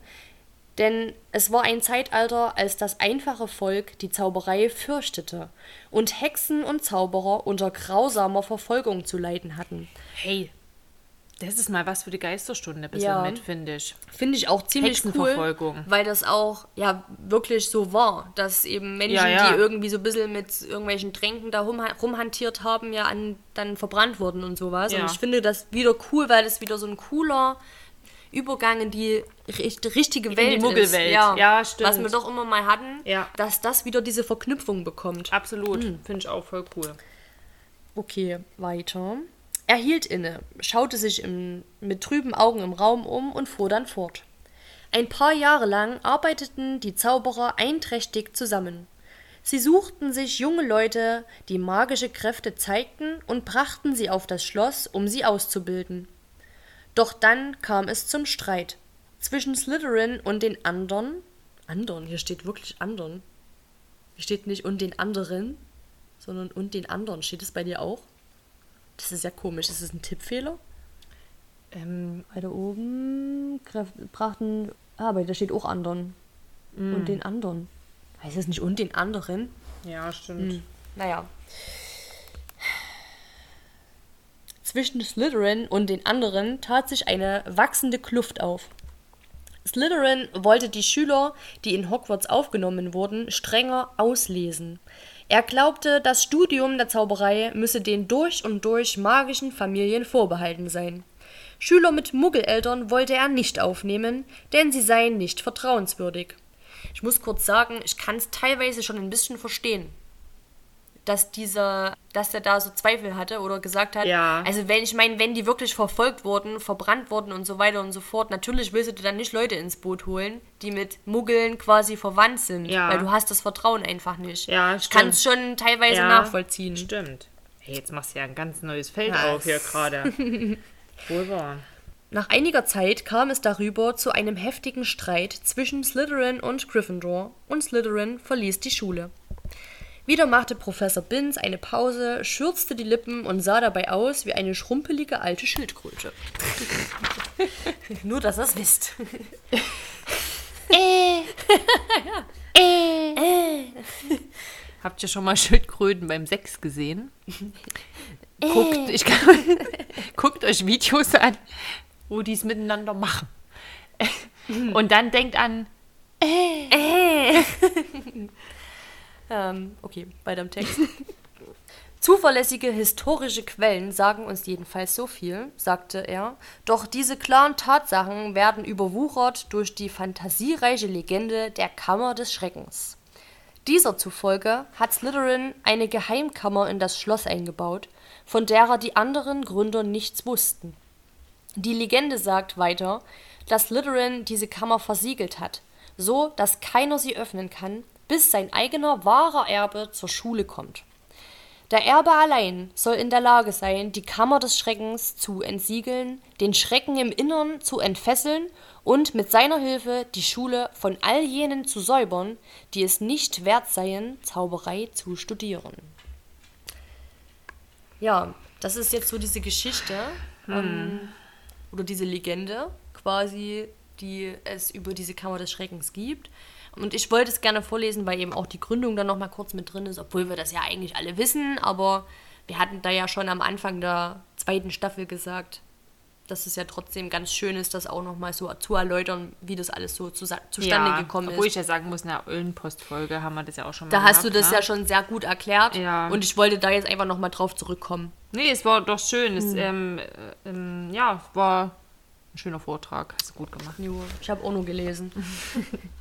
Denn es war ein Zeitalter, als das einfache Volk die Zauberei fürchtete und Hexen und Zauberer unter grausamer Verfolgung zu leiden hatten. Hey, das ist mal was für die Geisterstunde, bisschen Ja. mit, finde ich. Finde ich auch ziemlich cool, weil das auch ja wirklich so war, dass eben Menschen, Ja, ja. die irgendwie so ein bisschen mit irgendwelchen Tränken da rum, rumhantiert haben, ja an, dann verbrannt wurden und sowas. Und ich finde das wieder cool, weil das wieder so ein cooler Übergang in die richt- richtige Welt die Muggelwelt. Ja. Ja, stimmt. Was wir doch immer mal hatten, Ja. dass das wieder diese Verknüpfung bekommt. Absolut. Finde ich auch voll cool. Okay, weiter. Er hielt inne, schaute sich im, mit trüben Augen im Raum um und fuhr dann fort. Ein paar Jahre lang arbeiteten die Zauberer einträchtig zusammen. Sie suchten sich junge Leute, die magische Kräfte zeigten, und brachten sie auf das Schloss, um sie auszubilden. Doch dann kam es zum Streit zwischen Slytherin und den anderen. Andern, hier steht wirklich anderen. Hier steht nicht und den anderen, sondern und den anderen. Steht es bei dir auch? Das ist ja komisch. Ist das ein Tippfehler? Ähm, Weiter oben Kräfte, brachten. Ah, aber da steht auch anderen. Und den anderen. Heißt das nicht und den anderen? ja, stimmt. Naja. Zwischen Slytherin und den anderen tat sich eine wachsende Kluft auf. Slytherin wollte die Schüler, die in Hogwarts aufgenommen wurden, strenger auslesen. Er glaubte, das Studium der Zauberei müsse den durch und durch magischen Familien vorbehalten sein. Schüler mit Muggeleltern wollte er nicht aufnehmen, denn sie seien nicht vertrauenswürdig. Ich muss kurz sagen, ich kann es teilweise schon ein bisschen verstehen, dass dieser, dass er da so Zweifel hatte oder gesagt hat, Ja. also wenn ich meine, wenn die wirklich verfolgt wurden, verbrannt wurden und so weiter und so fort, natürlich willst du dann nicht Leute ins Boot holen, die mit Muggeln quasi verwandt sind, Ja. weil du hast das Vertrauen einfach nicht. Ja, ich kann es schon teilweise Ja, nachvollziehen. Stimmt. Hey, jetzt machst du ja ein ganz neues Feld Ja, auf hier gerade. Wohl wahr. Nach einiger Zeit kam es darüber zu einem heftigen Streit zwischen Slytherin und Gryffindor und Slytherin verließ die Schule. Wieder machte Professor Binns eine Pause, schürzte die Lippen und sah dabei aus wie eine schrumpelige alte Schildkröte. Nur, dass ihr es wisst. Habt ihr schon mal Schildkröten beim Sex gesehen? Guckt, ich kann, guckt euch Videos an, wo die es miteinander machen. Und dann denkt an, Ähm, okay, weiter im Text. Zuverlässige historische Quellen sagen uns jedenfalls so viel, sagte er, doch diese klaren Tatsachen werden überwuchert durch die fantasiereiche Legende der Kammer des Schreckens. Dieser zufolge hat Slytherin eine Geheimkammer in das Schloss eingebaut, von derer die anderen Gründer nichts wussten. Die Legende sagt weiter, dass Slytherin diese Kammer versiegelt hat, so dass keiner sie öffnen kann, bis sein eigener wahrer Erbe zur Schule kommt. Der Erbe allein soll in der Lage sein, die Kammer des Schreckens zu entsiegeln, den Schrecken im Innern zu entfesseln und mit seiner Hilfe die Schule von all jenen zu säubern, die es nicht wert seien, Zauberei zu studieren. Ja, das ist jetzt so diese Geschichte ähm, oder diese Legende quasi, die es über diese Kammer des Schreckens gibt. Und ich wollte es gerne vorlesen, weil eben auch die Gründung dann nochmal kurz mit drin ist, obwohl wir das ja eigentlich alle wissen, aber wir hatten da ja schon am Anfang der zweiten Staffel gesagt, dass es ja trotzdem ganz schön ist, das auch nochmal so zu erläutern, wie das alles so zu, zustande ja, gekommen obwohl ist. ich ja sagen muss, in der Öllenpostfolge haben wir das ja auch schon mal Da hast du gehabt, das ne? ja schon sehr gut erklärt Ja. und ich wollte da jetzt einfach nochmal drauf zurückkommen. Nee, es war doch schön. Es, ähm, äh, ähm, ja, war ein schöner Vortrag. Hast du gut gemacht. Jo, ich habe auch nur gelesen.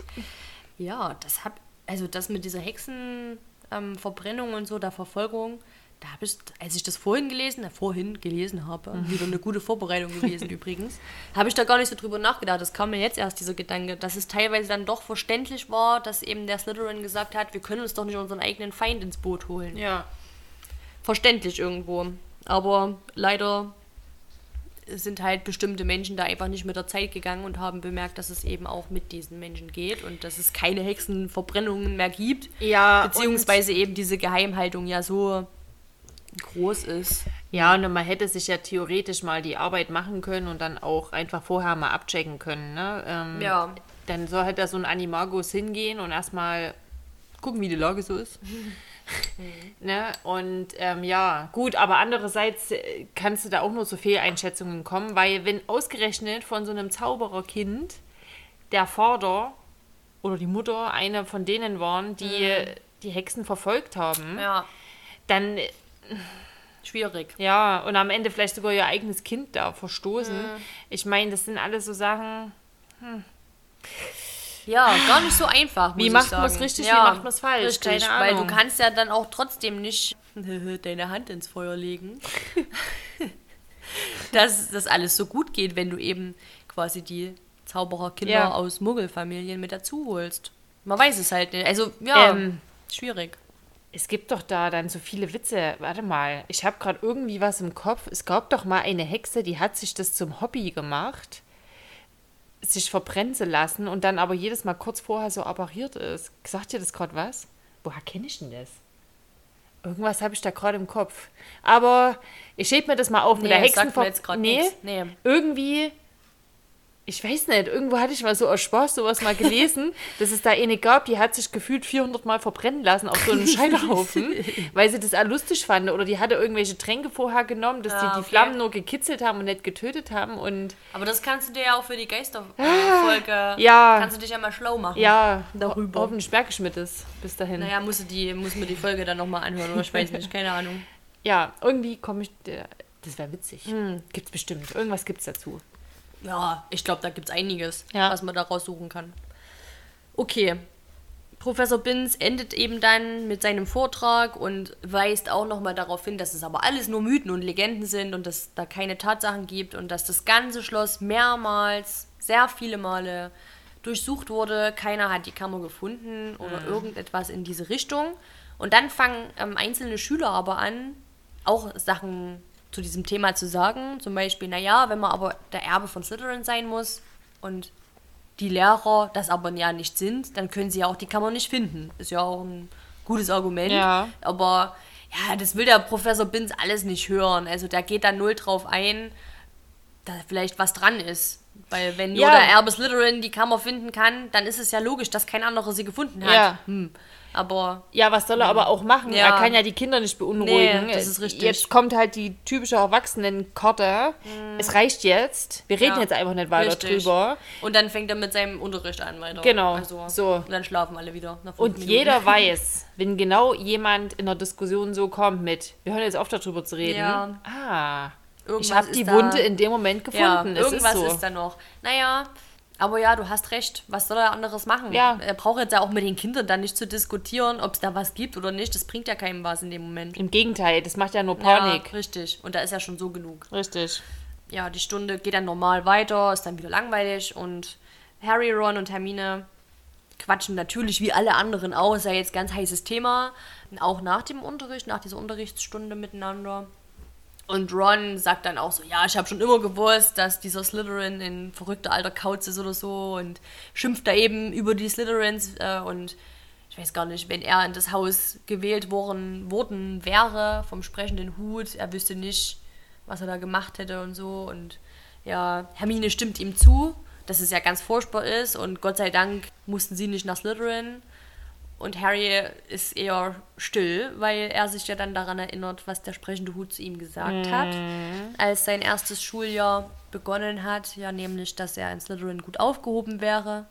ja, das hab, also das mit dieser Hexenverbrennung ähm, und so, der Verfolgung, da habe ich, als ich das vorhin gelesen, äh, vorhin gelesen habe, wieder eine gute Vorbereitung gewesen übrigens, habe ich da gar nicht so drüber nachgedacht. Das kam mir jetzt erst dieser Gedanke, dass es teilweise dann doch verständlich war, dass eben der Slytherin gesagt hat, wir können uns doch nicht unseren eigenen Feind ins Boot holen. Ja. Verständlich irgendwo. Aber leider sind halt bestimmte Menschen da einfach nicht mit der Zeit gegangen und haben bemerkt, dass es eben auch mit diesen Menschen geht und dass es keine Hexenverbrennungen mehr gibt. Ja, Beziehungsweise eben diese Geheimhaltung ja so groß ist. Ja, und man hätte sich ja theoretisch mal die Arbeit machen können und dann auch einfach vorher mal abchecken können. Ne? Ähm, Ja. dann soll halt da so ein Animagus hingehen und erstmal gucken, wie die Lage so ist. ne? Und ähm, ja, gut, aber andererseits äh, kannst du da auch nur zu Fehleinschätzungen kommen, weil wenn ausgerechnet von so einem Zaubererkind der Vater oder die Mutter eine von denen waren, die die Hexen verfolgt haben, Ja, dann schwierig. ja, und am Ende vielleicht sogar ihr eigenes Kind da verstoßen. Mhm. Ich meine, das sind alles so Sachen, Ja, gar nicht so einfach. Wie macht man's sagen. richtig, wie ja, macht man's falsch? Richtig, Keine weil du kannst ja dann auch trotzdem nicht deine Hand ins Feuer legen. dass das alles so gut geht, wenn du eben quasi die Zaubererkinder Ja. aus Muggelfamilien mit dazu holst. Man weiß es halt nicht. Also, ja, Ähm. schwierig. Es gibt doch da dann so viele Witze. Warte mal, ich habe gerade irgendwie was im Kopf. Es gab doch mal eine Hexe, die hat sich das zum Hobby gemacht, sich verbrennen zu lassen und dann aber jedes Mal kurz vorher so appariert ist. Sagt dir das gerade was? Woher kenne ich denn das? Irgendwas habe ich da gerade im Kopf. Aber ich heb mir das mal auf mit der Nee, sagt mir Hexenver... jetzt grad nee. Nee. irgendwie... Ich weiß nicht, irgendwo hatte ich mal so aus Spaß sowas mal gelesen, dass es da eine gab, die hat sich gefühlt 400 Mal verbrennen lassen auf so einem Scheiterhaufen, weil sie das auch lustig fand. Oder die hatte irgendwelche Tränke vorher genommen, dass Ah, die die okay. Flammen nur gekitzelt haben und nicht getötet haben. Und Aber das kannst du dir ja auch für die Geisterfolge. Ah, ja. Kannst du dich ja mal schlau machen. ja, Darüber. ho- hoffentlich merke ich mir das bis dahin. Naja, musst du die, muss mir die Folge dann nochmal anhören oder ich weiß nicht, keine Ahnung. Ja, irgendwie komme ich... der- Das wäre witzig. Hm. Gibt's bestimmt. Irgendwas gibt's dazu. Ja, ich glaube, da gibt es einiges, Ja. was man da raussuchen kann. Okay. Professor Binz endet eben dann mit seinem Vortrag und weist auch nochmal darauf hin, dass es aber alles nur Mythen und Legenden sind und dass da keine Tatsachen gibt und dass das ganze Schloss mehrmals, sehr viele Male durchsucht wurde. Keiner hat die Kammer gefunden oder irgendetwas in diese Richtung. Und dann fangen ähm, einzelne Schüler aber an, auch Sachen zu diesem Thema zu sagen. Zum Beispiel, naja, wenn man aber der Erbe von Slytherin sein muss und die Lehrer das aber ja nicht sind, dann können sie ja auch die Kammer nicht finden. Ist ja auch ein gutes Argument. Ja. Aber ja, das will der Professor Binz alles nicht hören. Also der geht da null drauf ein, da vielleicht was dran ist. Weil wenn nur Ja. der Erbe Slytherin die Kammer finden kann, dann ist es ja logisch, dass kein anderer sie gefunden hat. Ja. Hm. Aber Ja, was soll er aber auch machen? Ja. Er kann ja die Kinder nicht beunruhigen. Nee, das ist richtig. Jetzt kommt halt die typische Erwachsenenkarte. Es reicht jetzt. Wir reden Ja, jetzt einfach nicht weiter richtig. drüber. Und dann fängt er mit seinem Unterricht an weiter. Genau, Also, so. Und dann schlafen alle wieder. Und Minuten. jeder weiß, wenn genau jemand in der Diskussion so kommt mit, wir hören jetzt auf darüber zu reden. Ja. Ah, ich Irgendwas habe ist die Wunde in dem Moment gefunden. Ja, es irgendwas ist so. ist da noch. Naja, aber ja, du hast recht. Was soll er anderes machen? Ja. Er braucht jetzt ja auch mit den Kindern dann nicht zu diskutieren, ob es da was gibt oder nicht. Das bringt ja keinem was in dem Moment. Im Gegenteil, das macht ja nur Panik. Ja, richtig. Und da ist ja schon so genug. Richtig. Ja, die Stunde geht dann normal weiter, ist dann wieder langweilig und Harry, Ron und Hermine quatschen natürlich wie alle anderen auch. Ist ja jetzt ganz heißes Thema. Auch nach dem Unterricht, nach dieser Unterrichtsstunde miteinander. Und Ron sagt dann auch so, ja, ich habe schon immer gewusst, dass dieser Slytherin ein verrückter alter Kauz ist oder so und schimpft da eben über die Slytherins äh, und ich weiß gar nicht, wenn er in das Haus gewählt worden, worden wäre vom sprechenden Hut, er wüsste nicht, was er da gemacht hätte und so. Und ja, Hermine stimmt ihm zu, dass es ja ganz furchtbar ist und Gott sei Dank mussten sie nicht nach Slytherin und Harry ist eher still, weil er sich ja dann daran erinnert, was der sprechende Hut zu ihm gesagt hat, als sein erstes Schuljahr begonnen hat. Ja, nämlich, dass er in Slytherin gut aufgehoben wäre.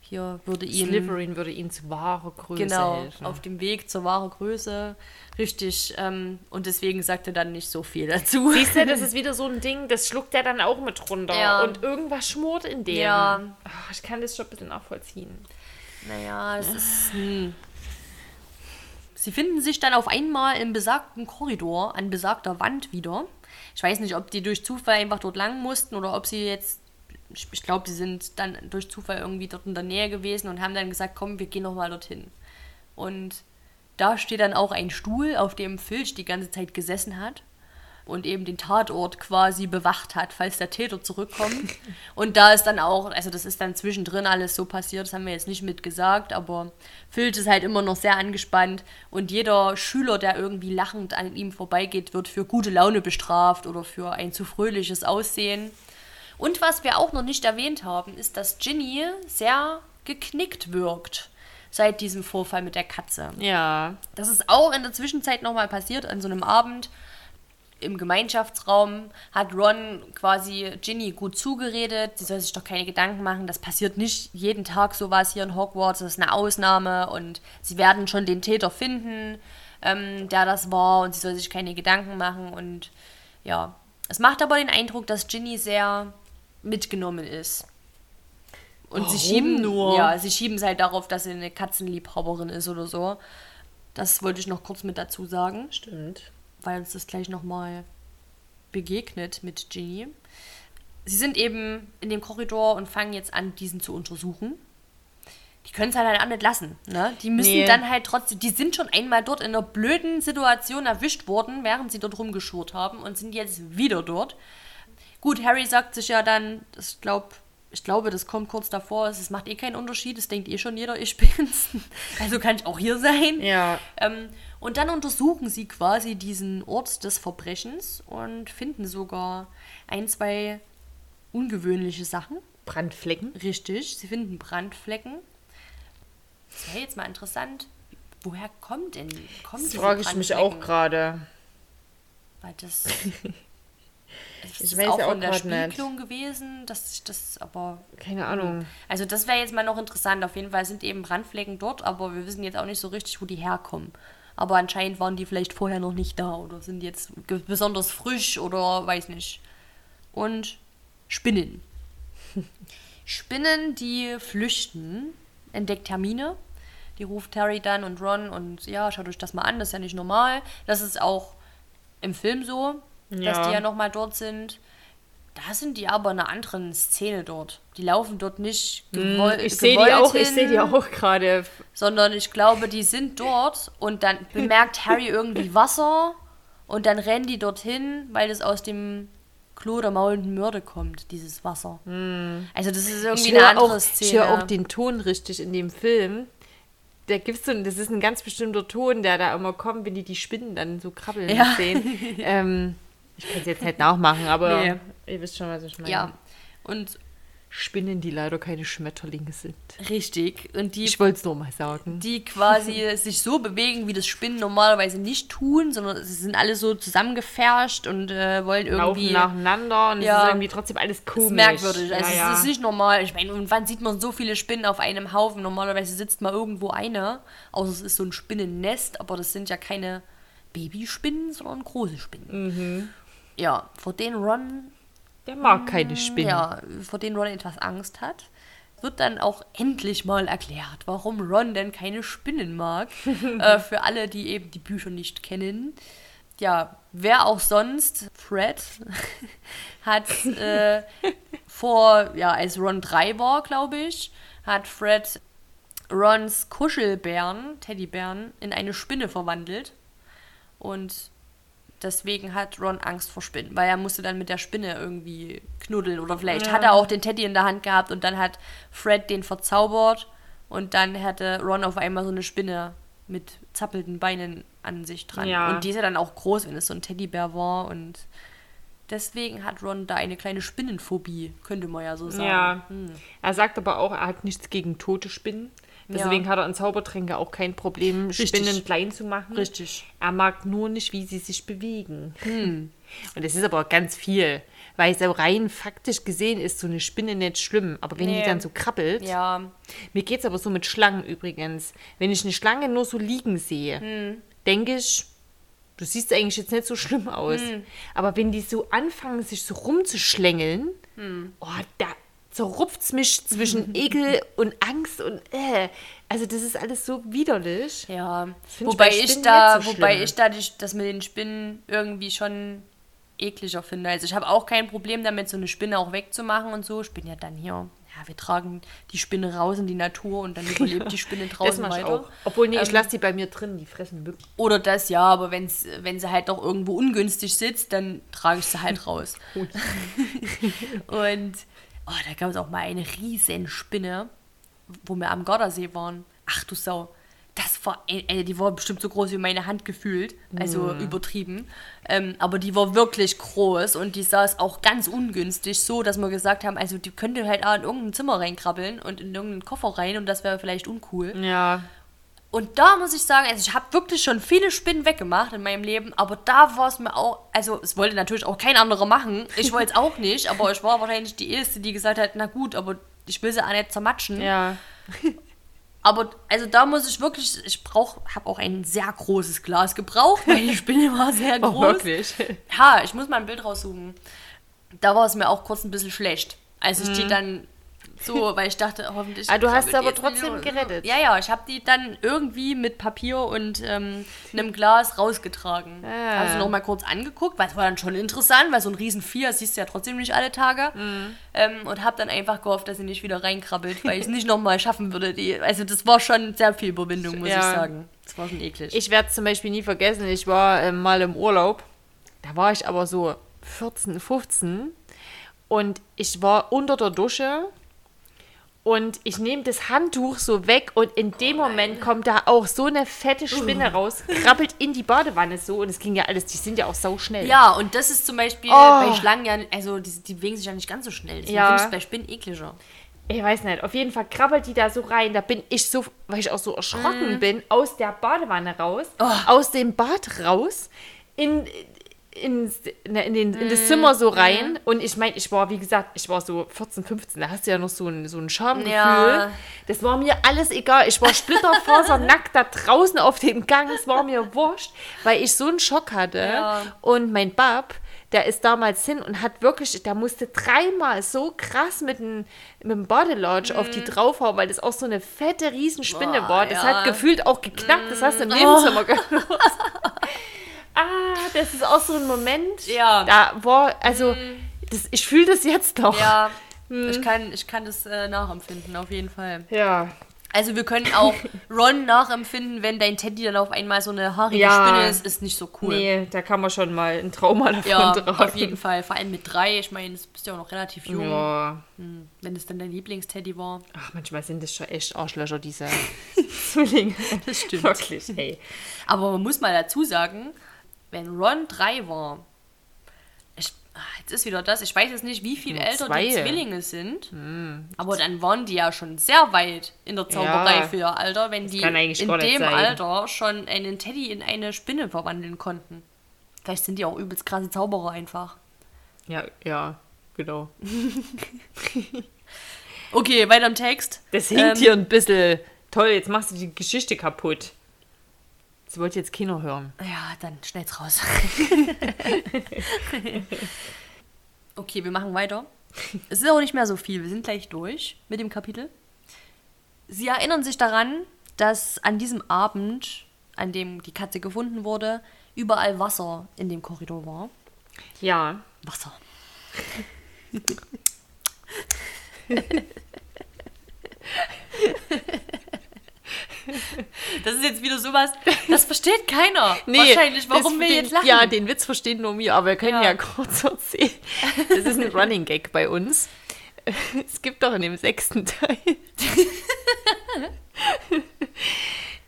Hier würde ihm Slytherin würde ihn zu wahrer Größe genau helfen. auf dem Weg zur wahren Größe. Richtig. Ähm, und deswegen sagt er dann nicht so viel dazu. Siehst du, das ist wieder so ein Ding, das schluckt er dann auch mit runter. Ja. Und irgendwas schmort in dem. Ja. Ach, ich kann das schon ein bisschen nachvollziehen. Naja, das ist. Hm. Sie finden sich dann auf einmal im besagten Korridor an besagter Wand wieder. Ich weiß nicht, ob die durch Zufall einfach dort lang mussten oder ob sie jetzt. Ich, glaube, die sind dann durch Zufall irgendwie dort in der Nähe gewesen und haben dann gesagt, komm, wir gehen nochmal dorthin. Und da steht dann auch ein Stuhl, auf dem Filch die ganze Zeit gesessen hat und eben den Tatort quasi bewacht hat, falls der Täter zurückkommt. und da ist dann auch, also das ist dann zwischendrin alles so passiert, das haben wir jetzt nicht mitgesagt, aber Filch ist halt immer noch sehr angespannt und jeder Schüler, der irgendwie lachend an ihm vorbeigeht, wird für gute Laune bestraft oder für ein zu fröhliches Aussehen. Und was wir auch noch nicht erwähnt haben, ist, dass Ginny sehr geknickt wirkt seit diesem Vorfall mit der Katze. Ja. Das ist auch in der Zwischenzeit nochmal passiert, an so einem Abend im Gemeinschaftsraum hat Ron quasi Ginny gut zugeredet. Sie soll sich doch keine Gedanken machen. Das passiert nicht jeden Tag sowas hier in Hogwarts. Das ist eine Ausnahme und sie werden schon den Täter finden, ähm, der das war und sie soll sich keine Gedanken machen. Und ja, es macht aber den Eindruck, dass Ginny sehr mitgenommen ist. Und Warum sie schieben nur? Ja, sie schieben es halt darauf, dass sie eine Katzenliebhaberin ist oder so. Das wollte ich noch kurz mit dazu sagen Stimmt. Weil uns das gleich nochmal begegnet mit Ginny. Sie sind eben in dem Korridor und fangen jetzt an, diesen zu untersuchen. Die können es halt auch nicht lassen. Ne? Die müssen Nee. dann halt trotzdem, die sind schon einmal dort in einer blöden Situation erwischt worden, während sie dort rumgeschurt haben und sind jetzt wieder dort. Gut, Harry sagt sich ja dann, das glaub, ich glaube, das kommt kurz davor, es macht eh keinen Unterschied, das denkt eh schon jeder, ich bin's. Also kann ich auch hier sein. Ja. Ähm, und dann untersuchen sie quasi diesen Ort des Verbrechens und finden sogar ein, zwei ungewöhnliche Sachen. Brandflecken. Richtig, sie finden Brandflecken. Das wäre jetzt mal interessant. Woher kommt denn? Kommt Das frage ich mich auch gerade. Weil das. Ist Ich das weiß auch ja auch von der grad nicht. Spiegelung gewesen, dass sich das aber. Keine Ahnung. Also das wäre jetzt mal noch interessant. Auf jeden Fall sind eben Brandflecken dort, aber wir wissen jetzt auch nicht so richtig, wo die herkommen. Aber anscheinend waren die vielleicht vorher noch nicht da oder sind jetzt besonders frisch oder weiß nicht. Und Spinnen. Spinnen, die flüchten, entdeckt Hermine. Die ruft Harry dann und Ron und ja, schaut euch das mal an, das ist ja nicht normal. Das ist auch im Film so, dass Ja. die ja nochmal dort sind. Da sind die aber in einer anderen Szene dort. Die laufen dort nicht gewollt. Hm, Ich sehe die gewollt auch, ich sehe die auch gerade. Sondern ich glaube, die sind dort und dann bemerkt Harry irgendwie Wasser und dann rennen die dorthin, weil das aus dem Klo der maulenden Mörde kommt, dieses Wasser. Also das ist irgendwie Ich eine höre andere auch, Szene. ich hör auch den Ton richtig in dem Film. Da gibt's so, das ist ein ganz bestimmter Ton, der da immer kommt, wenn die die Spinnen dann so krabbeln Ja. sehen. ähm, ich kann es jetzt nicht nachmachen, aber Nee. ihr wisst schon, was ich meine. ja, und Spinnen, die leider keine Schmetterlinge sind. richtig. Und die Ich wollte es nur mal sagen. die quasi sich so bewegen, wie das Spinnen normalerweise nicht tun, sondern sie sind alle so zusammengefärscht und äh, wollen Laufen irgendwie. nacheinander und Ja. es ist irgendwie trotzdem alles Das komisch. ist merkwürdig. Also ja, ja. es ist nicht normal. Ich meine, und wann sieht man so viele Spinnen auf einem Haufen? Normalerweise sitzt mal irgendwo eine. Außer es ist so ein Spinnennest, aber das sind ja keine Babyspinnen, sondern große Spinnen. Mhm. Ja, vor denen Ron Der mag keine Spinnen. ja, vor denen Ron etwas Angst hat, wird dann auch endlich mal erklärt, warum Ron denn keine Spinnen mag. äh, für alle, die eben die Bücher nicht kennen. Ja, wer auch sonst, Fred, hat äh, vor, ja, als Ron 3 war, glaube ich, hat Fred Rons Kuschelbären, Teddybären, in eine Spinne verwandelt. Und deswegen hat Ron Angst vor Spinnen, weil er musste dann mit der Spinne irgendwie knuddeln oder vielleicht hat er auch den Teddy in der Hand gehabt und dann hat Fred den verzaubert und dann hatte Ron auf einmal so eine Spinne mit zappelnden Beinen an sich dran. Ja. Und die ist ja dann auch groß, wenn es so ein Teddybär war und deswegen hat Ron da eine kleine Spinnenphobie, könnte man ja so sagen. Ja. Hm. Er sagt aber auch, er hat nichts gegen tote Spinnen. Deswegen Ja. hat er in Zaubertränke auch kein Problem, Richtig. Spinnen klein zu machen. Richtig. Er mag nur nicht, wie sie sich bewegen. Hm. Und das ist aber auch ganz viel. Weil so rein faktisch gesehen ist so eine Spinne nicht schlimm. Aber wenn Nee. die dann so krabbelt, Ja, mir geht es aber so mit Schlangen übrigens. Wenn ich eine Schlange nur so liegen sehe, Hm. denke ich, du siehst eigentlich jetzt nicht so schlimm aus. Hm. Aber wenn die so anfangen, sich so rumzuschlängeln, Hm. oh, da zerrupft es mich zwischen Ekel und Angst und äh. Also das ist alles so widerlich. Ja, ich wobei bei ich, Spinnen da, so wobei ich da die, das mit den Spinnen irgendwie schon ekliger finde. Also ich habe auch kein Problem damit, so eine Spinne auch wegzumachen und so. Ich bin ja dann hier, ja, wir tragen die Spinne raus in die Natur und dann überlebt die Spinne draußen ich weiter. Obwohl, nee, ich Ähm, lasse die bei mir drin, die fressen Mücken. Oder das ja, aber wenn's, wenn sie halt doch irgendwo ungünstig sitzt, dann trage ich sie halt raus. und oh, da gab es auch mal eine riesen Spinne, wo wir am Gardasee waren. Ach du Sau. das war, ey, die war bestimmt so groß wie meine Hand gefühlt, also übertrieben. Ähm, aber die war wirklich groß und die saß auch ganz ungünstig, so dass wir gesagt haben, also die könnte halt auch in irgendein Zimmer reinkrabbeln und in irgendeinen Koffer rein und das wäre vielleicht uncool. Ja. Und da muss ich sagen, also ich habe wirklich schon viele Spinnen weggemacht in meinem Leben, aber da war es mir auch, also es wollte natürlich auch kein anderer machen. Ich wollte es auch nicht, aber ich war wahrscheinlich die Erste, die gesagt hat, na gut, aber ich will sie auch nicht zermatschen. Ja. Aber also da muss ich wirklich, ich brauche, habe auch ein sehr großes Glas gebraucht, weil die Spinne war sehr groß. Oh, wirklich. Ja, ich muss mal ein Bild raussuchen. Da war es mir auch kurz ein bisschen schlecht. Als ich die dann so, weil ich dachte, hoffentlich. Ah, du hast sie aber trotzdem gerettet. Ja, ja, ich habe die dann irgendwie mit Papier und ähm, einem Glas rausgetragen. Ah. Habe sie noch mal kurz angeguckt, weil es war dann schon interessant, weil so ein riesen Vier siehst du ja trotzdem nicht alle Tage. Mhm. Ähm, und habe dann einfach gehofft, dass sie nicht wieder reinkrabbelt, weil ich es nicht noch mal schaffen würde. Die, also das war schon sehr viel Überwindung, muss Ja. ich sagen. Das war schon eklig. Ich werde es zum Beispiel nie vergessen. Ich war ähm, mal im Urlaub. Da war ich aber so 14, 15. Und ich war unter der Dusche. Und ich nehme das Handtuch so weg und in dem Moment kommt da auch so eine fette Spinne raus, krabbelt in die Badewanne so und es ging ja alles, die sind ja auch sau schnell. ja, und das ist zum Beispiel Oh. bei Schlangen ja, also die, die bewegen sich ja nicht ganz so schnell. Deswegen Ja. finde ich bei Spinnen ekliger. Ich weiß nicht, auf jeden Fall krabbelt die da so rein. Da bin ich so, weil ich auch so erschrocken bin, aus der Badewanne raus, aus dem Bad raus, in, in, in, in, den, in das Zimmer so rein. Und ich meine, ich war, wie gesagt, ich war so 14, 15, da hast du ja noch so ein, so ein Schamgefühl. Ja. Das war mir alles egal. Ich war splitterfasernackt da draußen auf dem Gang. Es war mir wurscht, weil ich so einen Schock hatte. Ja. Und mein Bab, der ist damals hin und hat wirklich, der musste dreimal so krass mit dem, mit dem Bodylodge auf die draufhauen, weil das auch so eine fette Riesenspinne Boah, war. Das ja. hat gefühlt auch geknackt. Das hast du im Nebenzimmer gehört. Ah, das ist auch so ein Moment. Ja. Da war, also, das, ich fühle das jetzt noch. Ja, Hm. ich, kann, ich kann das äh, nachempfinden, auf jeden Fall. Ja. Also wir können auch Ron nachempfinden, wenn dein Teddy dann auf einmal so eine haarige Ja. Spinne ist, ist nicht so cool. Nee, da kann man schon mal ein Trauma davon Ja, tragen. auf jeden Fall. Vor allem mit drei. Ich meine, du bist ja auch noch relativ jung. Ja. Hm, Wenn es dann dein Lieblingsteddy war. Ach, manchmal sind das schon echt Arschlöcher, diese Zwillinge. Das stimmt. Wirklich, ey. Aber man muss mal dazu sagen, wenn Ron drei war, ich, ah, jetzt ist wieder das, ich weiß jetzt nicht, wie viel Hm, älter zwei. die Zwillinge sind, aber dann waren die ja schon sehr weit in der Zauberei Ja. für ihr Alter, wenn die in dem. Alter schon einen Teddy in eine Spinne verwandeln konnten. Vielleicht sind die auch übelst krasse Zauberer einfach. Ja, ja, genau. Okay, weiter im Text. Das hinkt Ähm, hier ein bisschen. Toll, jetzt machst du die Geschichte kaputt. Das wollte jetzt Kinder hören. Ja, dann schneid's raus. okay, wir machen weiter. Es ist auch nicht mehr so viel. Wir sind gleich durch mit dem Kapitel. Sie erinnern sich daran, dass an diesem Abend, an dem die Katze gefunden wurde, überall Wasser in dem Korridor war. Ja. Wasser. Das ist jetzt wieder sowas, das versteht keiner. Wahrscheinlich, warum wir den, jetzt lachen. Ja, den Witz verstehen nur wir, aber wir können Ja. ja, kurz erzählen. Das ist ein Running Gag bei uns. Es gibt doch in dem sechsten Teil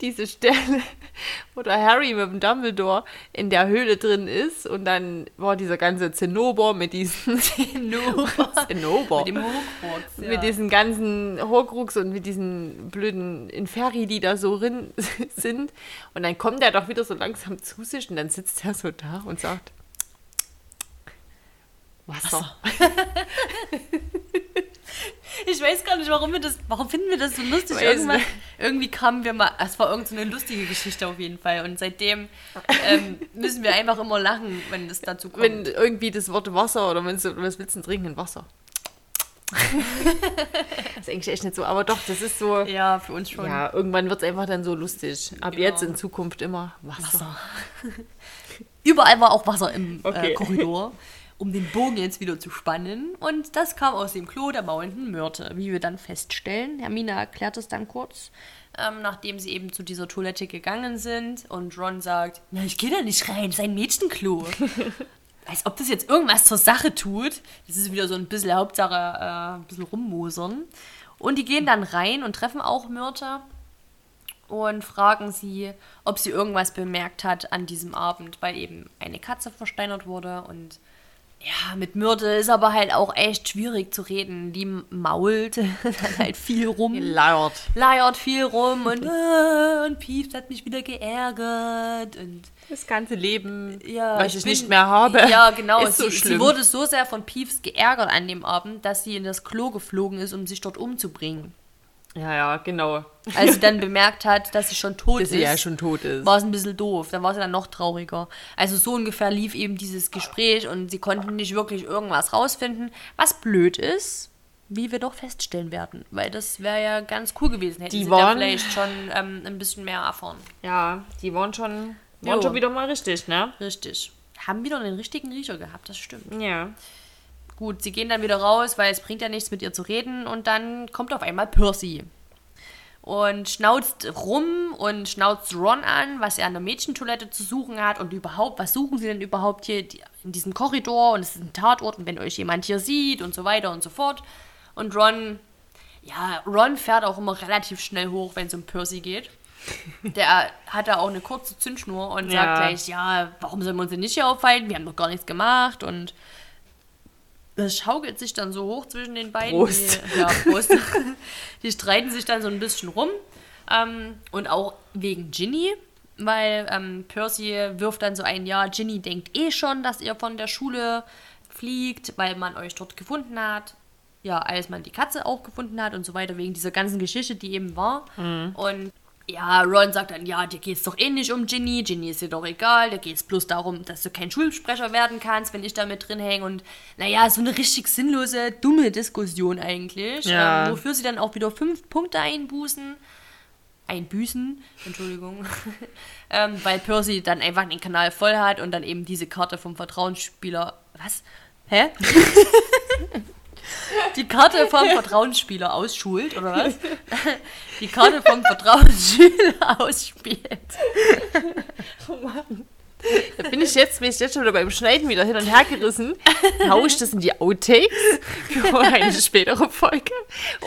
diese Stelle, wo der Harry mit dem Dumbledore in der Höhle drin ist und dann war dieser ganze Zinnober mit diesen Zinnober, Zinnober. Mit dem Hogwarts, ja. mit diesen ganzen Horcrux und mit diesen blöden Inferi, die da so drin sind. Und dann kommt er doch wieder so langsam zu sich und dann sitzt er so da und sagt, Wasser. Ich weiß gar nicht, warum wir das, warum finden wir das so lustig? Irgendwann, irgendwie kamen wir mal, es war irgendeine so lustige Geschichte auf jeden Fall. Und seitdem ähm, müssen wir einfach immer lachen, wenn es dazu kommt. Wenn irgendwie das Wort Wasser oder wenn du was willst du trinken, Wasser. das ist eigentlich echt nicht so, aber doch, das ist so. ja, für uns schon. Ja, irgendwann wird es einfach dann so lustig. Ab Genau. jetzt in Zukunft immer Wasser. Wasser. Überall war auch Wasser im äh, Okay. Korridor, um den Bogen jetzt wieder zu spannen. Und das kam aus dem Klo der maulenden Myrte, wie wir dann feststellen. Hermine erklärt es dann kurz, ähm, nachdem sie eben zu dieser Toilette gegangen sind. Und Ron sagt, na, ich gehe da nicht rein, das ist ein Mädchenklo. Als ob das jetzt irgendwas zur Sache tut. Das ist wieder so ein bisschen Hauptsache, äh, ein bisschen rummosern. Und die gehen dann rein und treffen auch Myrte. und fragen sie, ob sie irgendwas bemerkt hat an diesem Abend, weil eben eine Katze versteinert wurde und ja, mit Myrte ist aber halt auch echt schwierig zu reden. Die mault dann halt viel rum. Laut. Leiert viel rum und, äh, und Piefs hat mich wieder geärgert und Das ganze Leben, ja, was ich, bin- nicht mehr habe, Ja, genau. ist so sie, schlimm. sie wurde so sehr von Piefs geärgert an dem Abend, dass sie in das Klo geflogen ist, um sich dort umzubringen. Ja, ja, genau. Als sie dann bemerkt hat, dass sie schon tot Dass ist, sie ja schon tot ist. war es ein bisschen doof. Dann war sie dann noch trauriger. Also so ungefähr lief eben dieses Gespräch und sie konnten nicht wirklich irgendwas rausfinden, was blöd ist, wie wir doch feststellen werden. Weil das wäre ja ganz cool gewesen, hätten Die sie waren- da vielleicht schon ähm, ein bisschen mehr erfahren. Ja, die waren schon, waren Jo. schon wieder mal richtig, ne? Richtig. Haben wieder den richtigen Riecher gehabt, das stimmt. Ja. Gut, sie gehen dann wieder raus, weil es bringt ja nichts mit ihr zu reden und dann kommt auf einmal Percy und schnauzt rum und schnauzt Ron an, was er an der Mädchentoilette zu suchen hat und überhaupt, was suchen sie denn überhaupt hier in diesem Korridor und es ist ein Tatort und wenn euch jemand hier sieht und so weiter und so fort. Und Ron, ja, Ron fährt auch immer relativ schnell hoch, wenn es um Percy geht. Der hat da auch eine kurze Zündschnur und Ja. sagt gleich, ja, warum sollen wir uns denn nicht hier aufhalten? Wir haben doch gar nichts gemacht und das schaukelt sich dann so hoch zwischen den beiden. Prost. Die, ja, Prost. Die streiten sich dann so ein bisschen rum. Ähm, und auch wegen Ginny, weil ähm, Percy wirft dann so ein, ja, Ginny denkt eh schon, dass ihr von der Schule fliegt, weil man euch dort gefunden hat. Ja, als man die Katze auch gefunden hat und so weiter, wegen dieser ganzen Geschichte, die eben war. Und ja, Ron sagt dann, ja, dir geht's doch eh nicht um Ginny, Ginny ist dir doch egal, dir geht's bloß darum, dass du kein Schulsprecher werden kannst, wenn ich da mit drin hänge und naja, so eine richtig sinnlose, dumme Diskussion eigentlich, Ja. ähm, wofür sie dann auch wieder fünf Punkte einbußen, einbüßen, Entschuldigung, ähm, weil Percy dann einfach den Kanal voll hat und dann eben diese Karte vom Vertrauensspieler, was? Hä? die Karte vom Vertrauensspieler ausschult, oder was? Die Karte vom Vertrauensschüler ausspielt. Da bin ich jetzt, bin ich jetzt schon wieder beim Schneiden wieder hin und her gerissen. Hau ich das in die Outtakes für eine spätere Folge?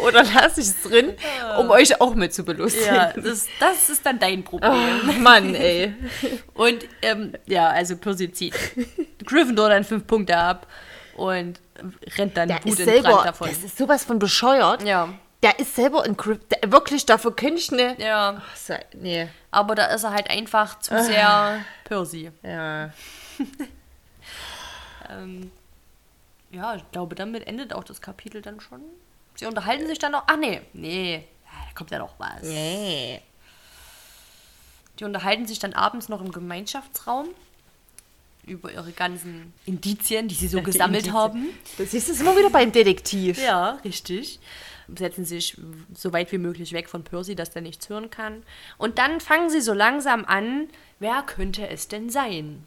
Oder lasse ich es drin, um euch auch mit zu belustigen? Ja, das, das ist dann dein Problem. Oh, Mann, ey. Und ähm, ja, also Percy zieht Gryffindor dann fünf Punkte ab und rennt dann gut in selber, Brand davon. das ist sowas von bescheuert. Ja, Der ist selber ein Crypt, der, wirklich, dafür könnte ich ne... ja, Se- Nee. aber da ist er halt einfach zu sehr Percy. Ja. Ähm, ja, ich glaube, damit endet auch das Kapitel dann schon. Sie unterhalten sich dann noch. Ach nee, nee, da kommt ja noch was. Nee. Die unterhalten sich dann abends noch im Gemeinschaftsraum über ihre ganzen Indizien, die sie so gesammelt haben. Das ist es immer wieder beim Detektiv. Ja, richtig. Setzen sich so weit wie möglich weg von Percy, dass der nichts hören kann. Und dann fangen sie so langsam an, wer könnte es denn sein?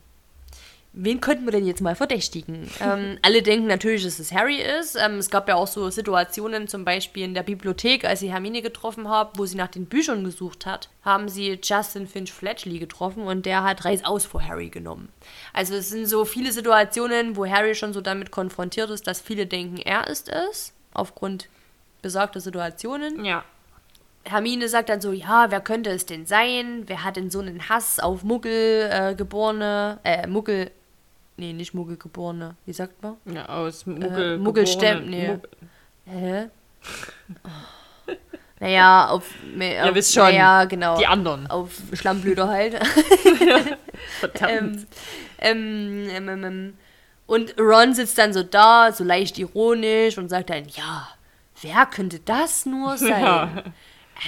Wen könnten wir denn jetzt mal verdächtigen? ähm, alle denken natürlich, dass es Harry ist. Ähm, es gab ja auch so Situationen, zum Beispiel in der Bibliothek, als sie Hermine getroffen haben, wo sie nach den Büchern gesucht hat, haben sie Justin Finch Fletchley getroffen und der hat Reiß aus vor Harry genommen. Also es sind so viele Situationen, wo Harry schon so damit konfrontiert ist, dass viele denken, er ist es, aufgrund besagter Situationen. Ja. Hermine sagt dann so, ja, wer könnte es denn sein? Wer hat denn so einen Hass auf Muggel äh, geborene, äh, Muggel, nee, nicht Muggel geborene, wie sagt man? ja aus Muggel. Äh, Muggelstämm- geborene- nee. Mug- Hä? Naja, auf, me- auf Ihr wisst schon, naja, genau. Die anderen. Auf Schlammblüter halt. Verdammt. Ähm, ähm, ähm, ähm. Und Ron sitzt dann so da, so leicht ironisch und sagt dann, ja, wer könnte das nur sein? Ja.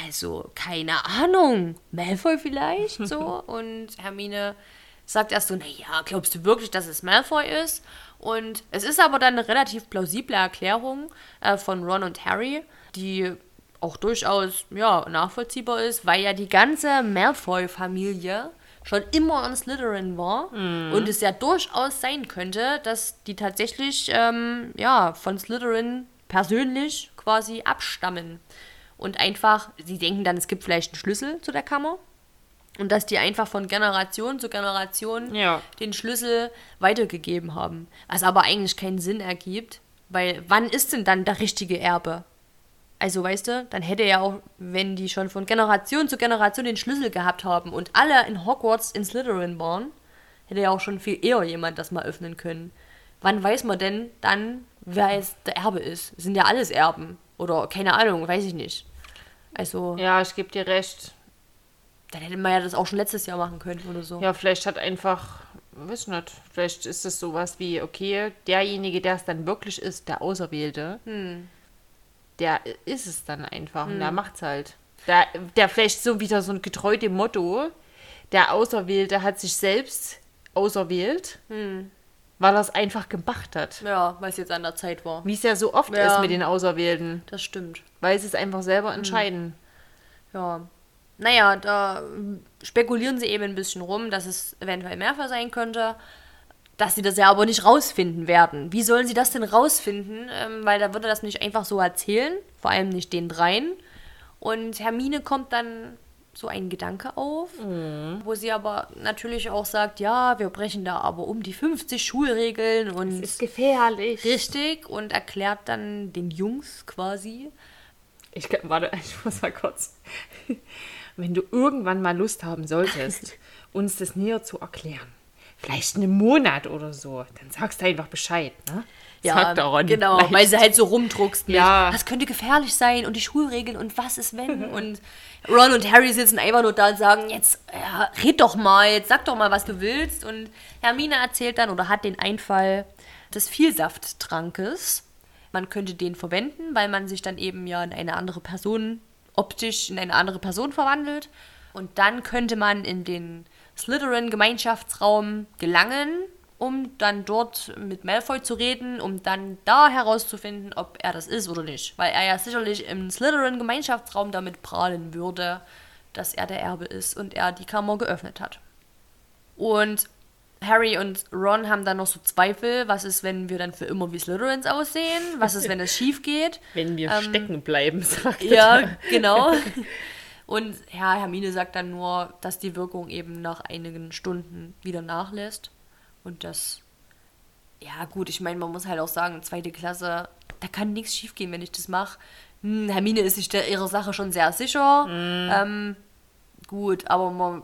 Also, keine Ahnung. Malfoy vielleicht so? Und Hermine sagt erst so, naja, glaubst du wirklich, dass es Malfoy ist? Und es ist aber dann eine relativ plausible Erklärung äh, von Ron und Harry, die auch durchaus ja, nachvollziehbar ist, weil ja die ganze Malfoy-Familie schon immer an Slytherin war und es ja durchaus sein könnte, dass die tatsächlich ähm, ja, von Slytherin persönlich quasi abstammen. Und einfach, sie denken dann, es gibt vielleicht einen Schlüssel zu der Kammer. Und dass die einfach von Generation zu Generation Ja. den Schlüssel weitergegeben haben. Was aber eigentlich keinen Sinn ergibt, weil wann ist denn dann der richtige Erbe? Also, weißt du, dann hätte ja auch, wenn die schon von Generation zu Generation den Schlüssel gehabt haben und alle in Hogwarts in Slytherin waren, hätte ja auch schon viel eher jemand das mal öffnen können. Wann weiß man denn dann, wer jetzt der Erbe ist? Sind ja alles Erben. Oder keine Ahnung, weiß ich nicht. Also, Ja, ich gebe dir recht. Dann hätte man ja das auch schon letztes Jahr machen können oder so. Ja, vielleicht hat einfach, weiß nicht, vielleicht ist es sowas wie, okay, derjenige, der es dann wirklich ist, der Auserwählte, der ist es dann einfach und der macht's halt. Der, der vielleicht so wieder so ein getreu dem Motto, der Auserwählte hat sich selbst auserwählt, weil er es einfach gemacht hat. Ja, weil es jetzt an der Zeit war. Wie es ja so oft Ja. ist mit den Auserwählten, Das stimmt. weil sie es einfach selber entscheiden. Ja. Naja, da spekulieren sie eben ein bisschen rum, dass es eventuell Mehrfach sein könnte. Dass sie das ja aber nicht rausfinden werden. Wie sollen sie das denn rausfinden? Ähm, weil da würde das nicht einfach so erzählen. Vor allem nicht den dreien. Und Hermine kommt dann so ein Gedanke auf, wo sie aber natürlich auch sagt, ja, wir brechen da aber um die 50 Schulregeln und Ist gefährlich. richtig und erklärt dann den Jungs quasi, Ich warte, ich muss mal kurz. Wenn du irgendwann mal Lust haben solltest, uns das näher zu erklären, vielleicht einen Monat oder so, dann sagst du einfach Bescheid, ne? Sagt der Ron. Genau, Leicht. weil sie halt so rumdruckst mit, Ja. das könnte gefährlich sein und die Schulregeln und was ist wenn und Ron und Harry sitzen einfach nur da und sagen, jetzt ja, red doch mal, jetzt sag doch mal, was du willst und Hermine erzählt dann oder hat den Einfall des Vielsaftttrankes. Man könnte den verwenden, weil man sich dann eben ja in eine andere Person, optisch in eine andere Person verwandelt und dann könnte man in den Slytherin-Gemeinschaftsraum gelangen, um dann dort mit Malfoy zu reden, um dann da herauszufinden, ob er das ist oder nicht. Weil er ja sicherlich im Slytherin-Gemeinschaftsraum damit prahlen würde, dass er der Erbe ist und er die Kammer geöffnet hat. Und Harry und Ron haben dann noch so Zweifel, was ist, wenn wir dann für immer wie Slytherins aussehen? Was ist, wenn es schief geht? Wenn wir Ähm, stecken bleiben, sagt Ja, er. genau. Und ja, Hermine sagt dann nur, dass die Wirkung eben nach einigen Stunden wieder nachlässt. Und das, ja gut, ich meine, man muss halt auch sagen, zweite Klasse, da kann nichts schiefgehen, wenn ich das mache. Hm, Hermine ist sich der, ihrer Sache schon sehr sicher. Ähm, gut, aber man,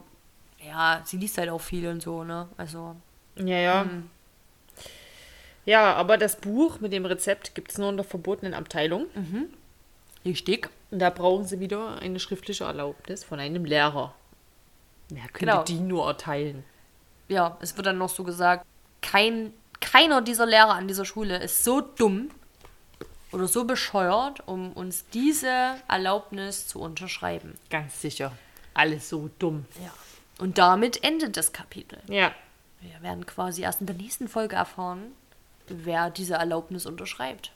ja, sie liest halt auch viel und so, ne? Also, Ja, ja. Hm. Ja, aber das Buch mit dem Rezept gibt es nur in der verbotenen Abteilung. richtig. Und da brauchen sie wieder eine schriftliche Erlaubnis von einem Lehrer. Wer könnte Genau. die nur erteilen? ja, es wird dann noch so gesagt, kein, keiner dieser Lehrer an dieser Schule ist so dumm oder so bescheuert, um uns diese Erlaubnis zu unterschreiben. Ganz sicher. Alles so dumm. Ja. Und damit endet das Kapitel. Ja. Wir werden quasi erst in der nächsten Folge erfahren, wer diese Erlaubnis unterschreibt.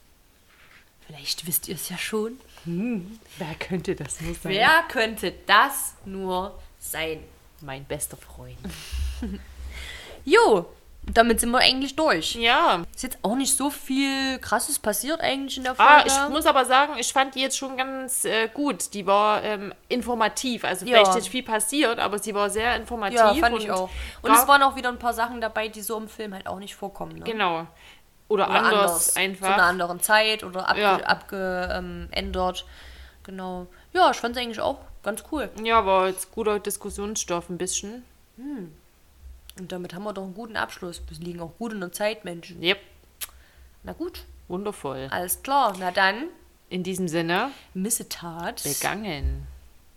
Vielleicht wisst ihr es ja schon. Wer könnte das nur sein? Wer könnte das nur sein? Mein bester Freund. Jo, damit sind wir eigentlich durch. Ja. Ist jetzt auch nicht so viel Krasses passiert eigentlich in der Ah, Folge. ich muss aber sagen, ich fand die jetzt schon ganz äh, gut. Die war ähm, informativ. Also Ja. vielleicht ist viel passiert, aber sie war sehr informativ. Ja, fand und ich auch. Und es waren auch wieder ein paar Sachen dabei, die so im Film halt auch nicht vorkommen. Ne? Genau. Oder, Oder anders, Zu einer einfach. anderen Zeit oder abge Ja. abgeändert. Genau. Ja, ich fand es eigentlich auch ganz cool. Ja, war jetzt guter Diskussionsstoff ein bisschen. Und damit haben wir doch einen guten Abschluss. Wir liegen auch gut in der Zeit, Mensch. Yep. Na gut, Wundervoll. alles klar. Na dann, In diesem Sinne, Missetat. begangen.